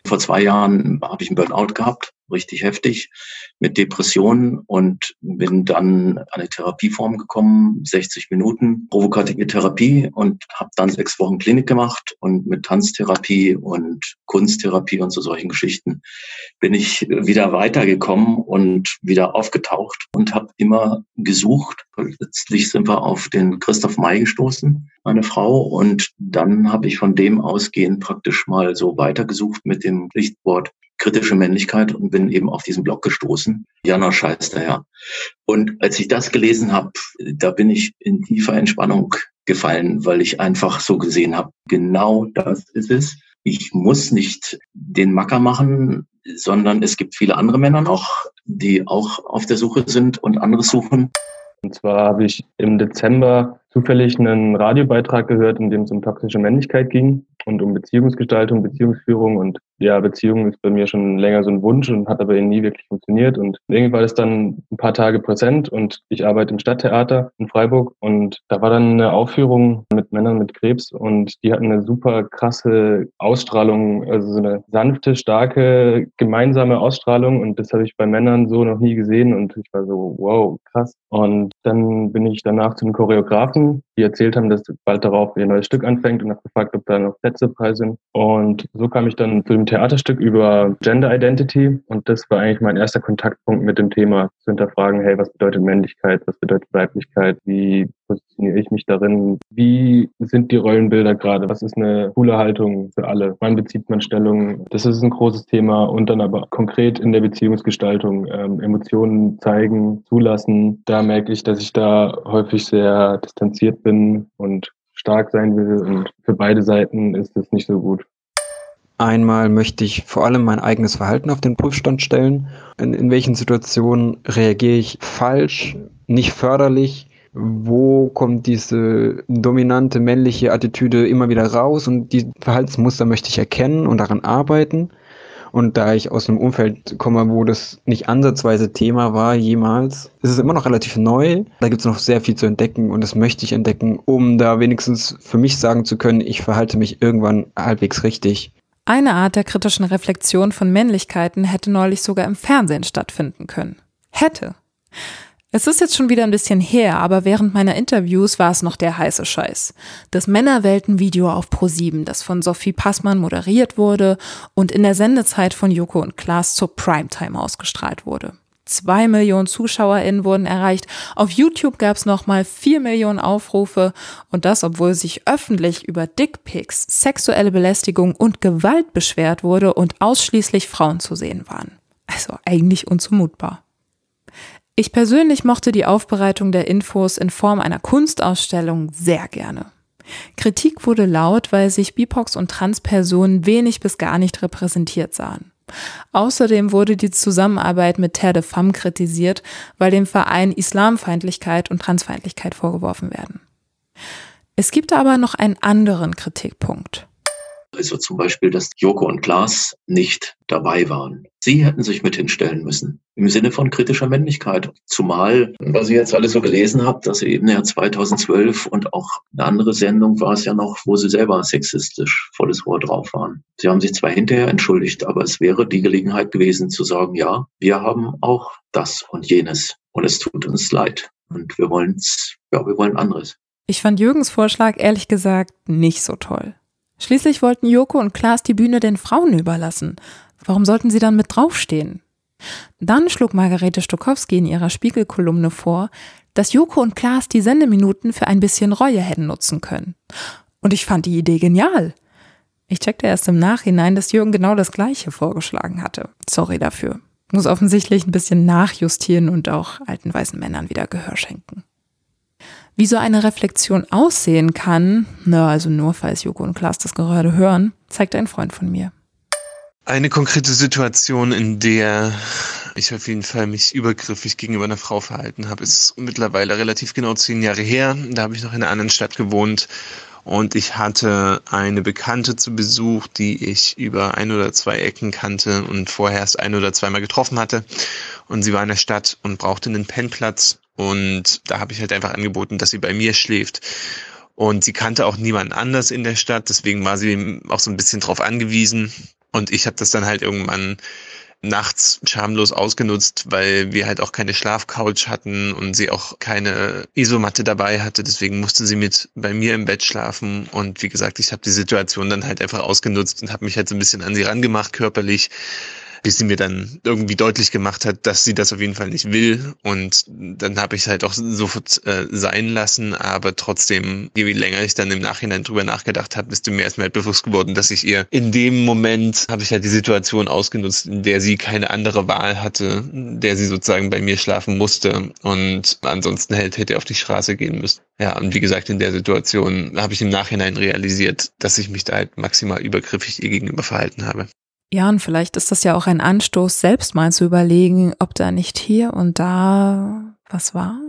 Vor zwei Jahren habe ich einen Burnout gehabt richtig heftig mit Depressionen und bin dann an eine Therapieform gekommen, 60 Minuten provokative Therapie und habe dann sechs Wochen Klinik gemacht und mit Tanztherapie und Kunsttherapie und so solchen Geschichten bin ich wieder weitergekommen und wieder aufgetaucht und habe immer gesucht. Letztlich sind wir auf den Christoph May gestoßen, meine Frau, und dann habe ich von dem ausgehend praktisch mal so weitergesucht mit dem Lichtwort kritische Männlichkeit und bin eben auf diesen Blog gestoßen. Jana Scheiß daher. Und als ich das gelesen habe, da bin ich in tiefer Entspannung gefallen, weil ich einfach so gesehen habe, genau das ist es. Ich muss nicht den Macker machen, sondern es gibt viele andere Männer noch, die auch auf der Suche sind und anderes suchen. Und zwar habe ich im Dezember zufällig einen Radiobeitrag gehört, in dem es um toxische Männlichkeit ging und um Beziehungsgestaltung, Beziehungsführung und ja, Beziehung ist bei mir schon länger so ein Wunsch und hat aber nie wirklich funktioniert. Und irgendwie war das dann ein paar Tage präsent und ich arbeite im Stadttheater in Freiburg und da war dann eine Aufführung mit Männern mit Krebs und die hatten eine super krasse Ausstrahlung, also so eine sanfte, starke, gemeinsame Ausstrahlung und das habe ich bei Männern so noch nie gesehen und ich war so, wow, krass. Und dann bin ich danach zu den Choreografen, die erzählt haben, dass bald darauf ihr neues Stück anfängt und habe gefragt, ob da noch Plätze frei sind. Und so kam ich dann zu dem Theaterstück über Gender Identity und das war eigentlich mein erster Kontaktpunkt mit dem Thema, zu hinterfragen, hey, was bedeutet Männlichkeit, was bedeutet Weiblichkeit, wie positioniere ich mich darin, wie sind die Rollenbilder gerade, was ist eine coole Haltung für alle, wann bezieht man Stellung, das ist ein großes Thema und dann aber konkret in der Beziehungsgestaltung ähm, Emotionen zeigen, zulassen, da merke ich, dass ich da häufig sehr distanziert bin und stark sein will und für beide Seiten ist es nicht so gut. Einmal möchte ich vor allem mein eigenes Verhalten auf den Prüfstand stellen. In, in welchen Situationen reagiere ich falsch, nicht förderlich? Wo kommt diese dominante männliche Attitüde immer wieder raus? Und die Verhaltensmuster möchte ich erkennen und daran arbeiten. Und da ich aus einem Umfeld komme, wo das nicht ansatzweise Thema war jemals, ist es immer noch relativ neu. Da gibt es noch sehr viel zu entdecken und das möchte ich entdecken, um da wenigstens für mich sagen zu können, ich verhalte mich irgendwann halbwegs richtig. Eine Art der kritischen Reflexion von Männlichkeiten hätte neulich sogar im Fernsehen stattfinden können. Hätte. Es ist jetzt schon wieder ein bisschen her, aber während meiner Interviews war es noch der heiße Scheiß. Das Männerwelten-Video auf Pro7, das von Sophie Passmann moderiert wurde und in der Sendezeit von Joko und Klaas zur Primetime ausgestrahlt wurde. Zwei Millionen ZuschauerInnen wurden erreicht. Auf YouTube gab es nochmal vier Millionen Aufrufe. Und das, obwohl sich öffentlich über Dickpics, sexuelle Belästigung und Gewalt beschwert wurde und ausschließlich Frauen zu sehen waren. Also eigentlich unzumutbar. Ich persönlich mochte die Aufbereitung der Infos in Form einer Kunstausstellung sehr gerne. Kritik wurde laut, weil sich BIPOX und Transpersonen wenig bis gar nicht repräsentiert sahen. Außerdem wurde die Zusammenarbeit mit Terre de Femme kritisiert, weil dem Verein Islamfeindlichkeit und Transfeindlichkeit vorgeworfen werden. Es gibt aber noch einen anderen Kritikpunkt. Also zum Beispiel, dass Joko und Klaas nicht dabei waren. Sie hätten sich mit hinstellen müssen. Im Sinne von kritischer Männlichkeit. Zumal, was ich jetzt alles so gelesen habe, dass eben ja 2012 und auch eine andere Sendung war es ja noch, wo sie selber sexistisch volles Rohr drauf waren. Sie haben sich zwar hinterher entschuldigt, aber es wäre die Gelegenheit gewesen zu sagen, ja, wir haben auch das und jenes. Und es tut uns leid. Und wir wollen's, ja, wir wollen anderes. Ich fand Jürgens Vorschlag ehrlich gesagt nicht so toll. Schließlich wollten Joko und Klaas die Bühne den Frauen überlassen. Warum sollten sie dann mit draufstehen? Dann schlug Margarete Stokowski in ihrer Spiegelkolumne vor, dass Joko und Klaas die Sendeminuten für ein bisschen Reue hätten nutzen können. Und ich fand die Idee genial. Ich checkte erst im Nachhinein, dass Jürgen genau das Gleiche vorgeschlagen hatte. Sorry dafür. Muss offensichtlich ein bisschen nachjustieren und auch alten weißen Männern wieder Gehör schenken. Wie so eine Reflexion aussehen kann, na, also nur falls Joko und Klaas das gerade hören, zeigt ein Freund von mir. Eine konkrete Situation, in der ich auf jeden Fall mich übergriffig gegenüber einer Frau verhalten habe, ist mittlerweile relativ genau zehn Jahre her. Da habe ich noch in einer anderen Stadt gewohnt und ich hatte eine Bekannte zu Besuch, die ich über ein oder zwei Ecken kannte und vorher erst ein oder zweimal getroffen hatte. Und sie war in der Stadt und brauchte einen Pennplatz und da habe ich halt einfach angeboten, dass sie bei mir schläft. Und sie kannte auch niemanden anders in der Stadt, deswegen war sie auch so ein bisschen drauf angewiesen. Und ich habe das dann halt irgendwann nachts schamlos ausgenutzt, weil wir halt auch keine Schlafcouch hatten und sie auch keine Isomatte dabei hatte. Deswegen musste sie mit bei mir im Bett schlafen. Und wie gesagt, ich habe die Situation dann halt einfach ausgenutzt und habe mich halt so ein bisschen an sie rangemacht körperlich bis sie mir dann irgendwie deutlich gemacht hat, dass sie das auf jeden Fall nicht will. Und dann habe ich es halt auch sofort äh, sein lassen. Aber trotzdem, je länger ich dann im Nachhinein drüber nachgedacht habe, ist mir halt bewusst geworden, dass ich ihr in dem Moment habe ich halt die Situation ausgenutzt, in der sie keine andere Wahl hatte, der sie sozusagen bei mir schlafen musste. Und ansonsten halt hätte auf die Straße gehen müssen. Ja, und wie gesagt, in der Situation habe ich im Nachhinein realisiert, dass ich mich da halt maximal übergriffig ihr gegenüber verhalten habe. Ja, und vielleicht ist das ja auch ein Anstoß, selbst mal zu überlegen, ob da nicht hier und da was war.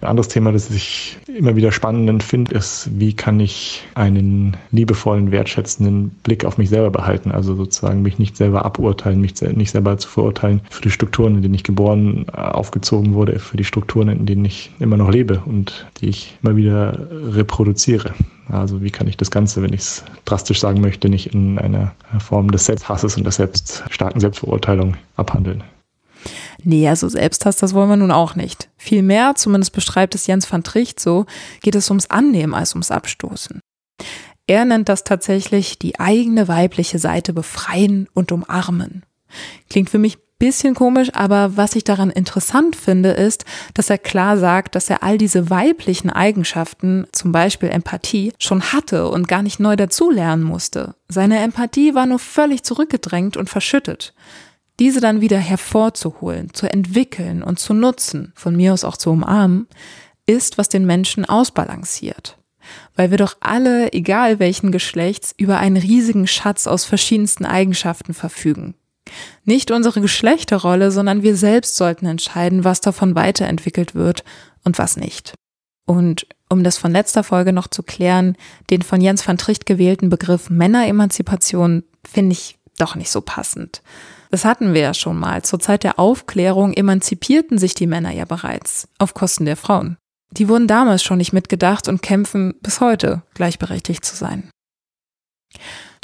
Ein anderes Thema, das ich immer wieder spannend finde, ist, wie kann ich einen liebevollen, wertschätzenden Blick auf mich selber behalten? Also sozusagen mich nicht selber aburteilen, mich nicht selber zu verurteilen für die Strukturen, in denen ich geboren, äh, aufgezogen wurde, für die Strukturen, in denen ich immer noch lebe und die ich immer wieder reproduziere. Also wie kann ich das Ganze, wenn ich es drastisch sagen möchte, nicht in einer Form des Selbsthasses und der selbst, starken Selbstverurteilung abhandeln? Nee, also Selbsthass, das wollen wir nun auch nicht. Vielmehr, zumindest beschreibt es Jens van Tricht so, geht es ums Annehmen als ums Abstoßen. Er nennt das tatsächlich die eigene weibliche Seite befreien und umarmen. Klingt für mich bisschen komisch, aber was ich daran interessant finde, ist, dass er klar sagt, dass er all diese weiblichen Eigenschaften, zum Beispiel Empathie, schon hatte und gar nicht neu dazulernen musste. Seine Empathie war nur völlig zurückgedrängt und verschüttet. Diese dann wieder hervorzuholen, zu entwickeln und zu nutzen, von mir aus auch zu umarmen, ist, was den Menschen ausbalanciert. Weil wir doch alle, egal welchen Geschlechts, über einen riesigen Schatz aus verschiedensten Eigenschaften verfügen. Nicht unsere Geschlechterrolle, sondern wir selbst sollten entscheiden, was davon weiterentwickelt wird und was nicht. Und um das von letzter Folge noch zu klären, den von Jens van Tricht gewählten Begriff Männeremanzipation finde ich doch nicht so passend. Das hatten wir ja schon mal. Zur Zeit der Aufklärung emanzipierten sich die Männer ja bereits auf Kosten der Frauen. Die wurden damals schon nicht mitgedacht und kämpfen bis heute, gleichberechtigt zu sein.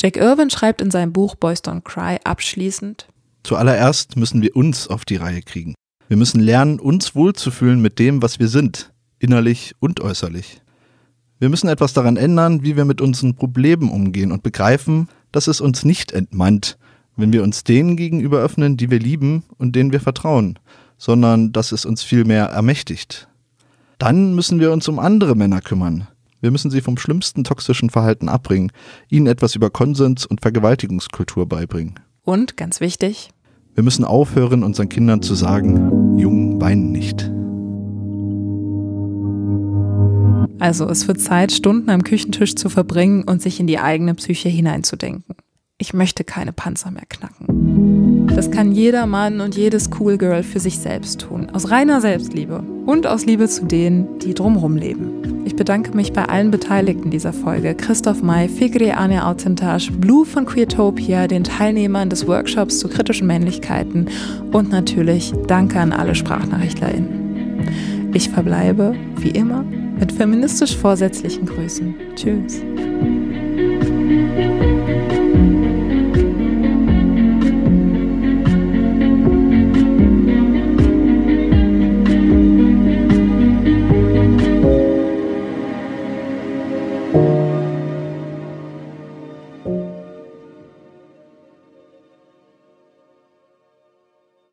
Jack Irwin schreibt in seinem Buch Boys Don't Cry abschließend, Zuallererst müssen wir uns auf die Reihe kriegen. Wir müssen lernen, uns wohlzufühlen mit dem, was wir sind, innerlich und äußerlich. Wir müssen etwas daran ändern, wie wir mit unseren Problemen umgehen und begreifen, dass es uns nicht entmannt, wenn wir uns denen gegenüber öffnen, die wir lieben und denen wir vertrauen, sondern dass es uns vielmehr ermächtigt. Dann müssen wir uns um andere Männer kümmern, wir müssen sie vom schlimmsten toxischen Verhalten abbringen, ihnen etwas über Konsens und Vergewaltigungskultur beibringen. Und, ganz wichtig, wir müssen aufhören, unseren Kindern zu sagen, Jungen weinen nicht. Also es wird Zeit, Stunden am Küchentisch zu verbringen und sich in die eigene Psyche hineinzudenken. Ich möchte keine Panzer mehr knacken. Das kann jeder Mann und jedes Cool Girl für sich selbst tun, aus reiner Selbstliebe und aus Liebe zu denen, die drumherum leben. Ich bedanke mich bei allen Beteiligten dieser Folge. Christoph May, Figri Ane Autentage, Blue von Queertopia, den Teilnehmern des Workshops zu kritischen Männlichkeiten und natürlich danke an alle SprachnachrichtlerInnen. Ich verbleibe, wie immer, mit feministisch vorsätzlichen Grüßen. Tschüss.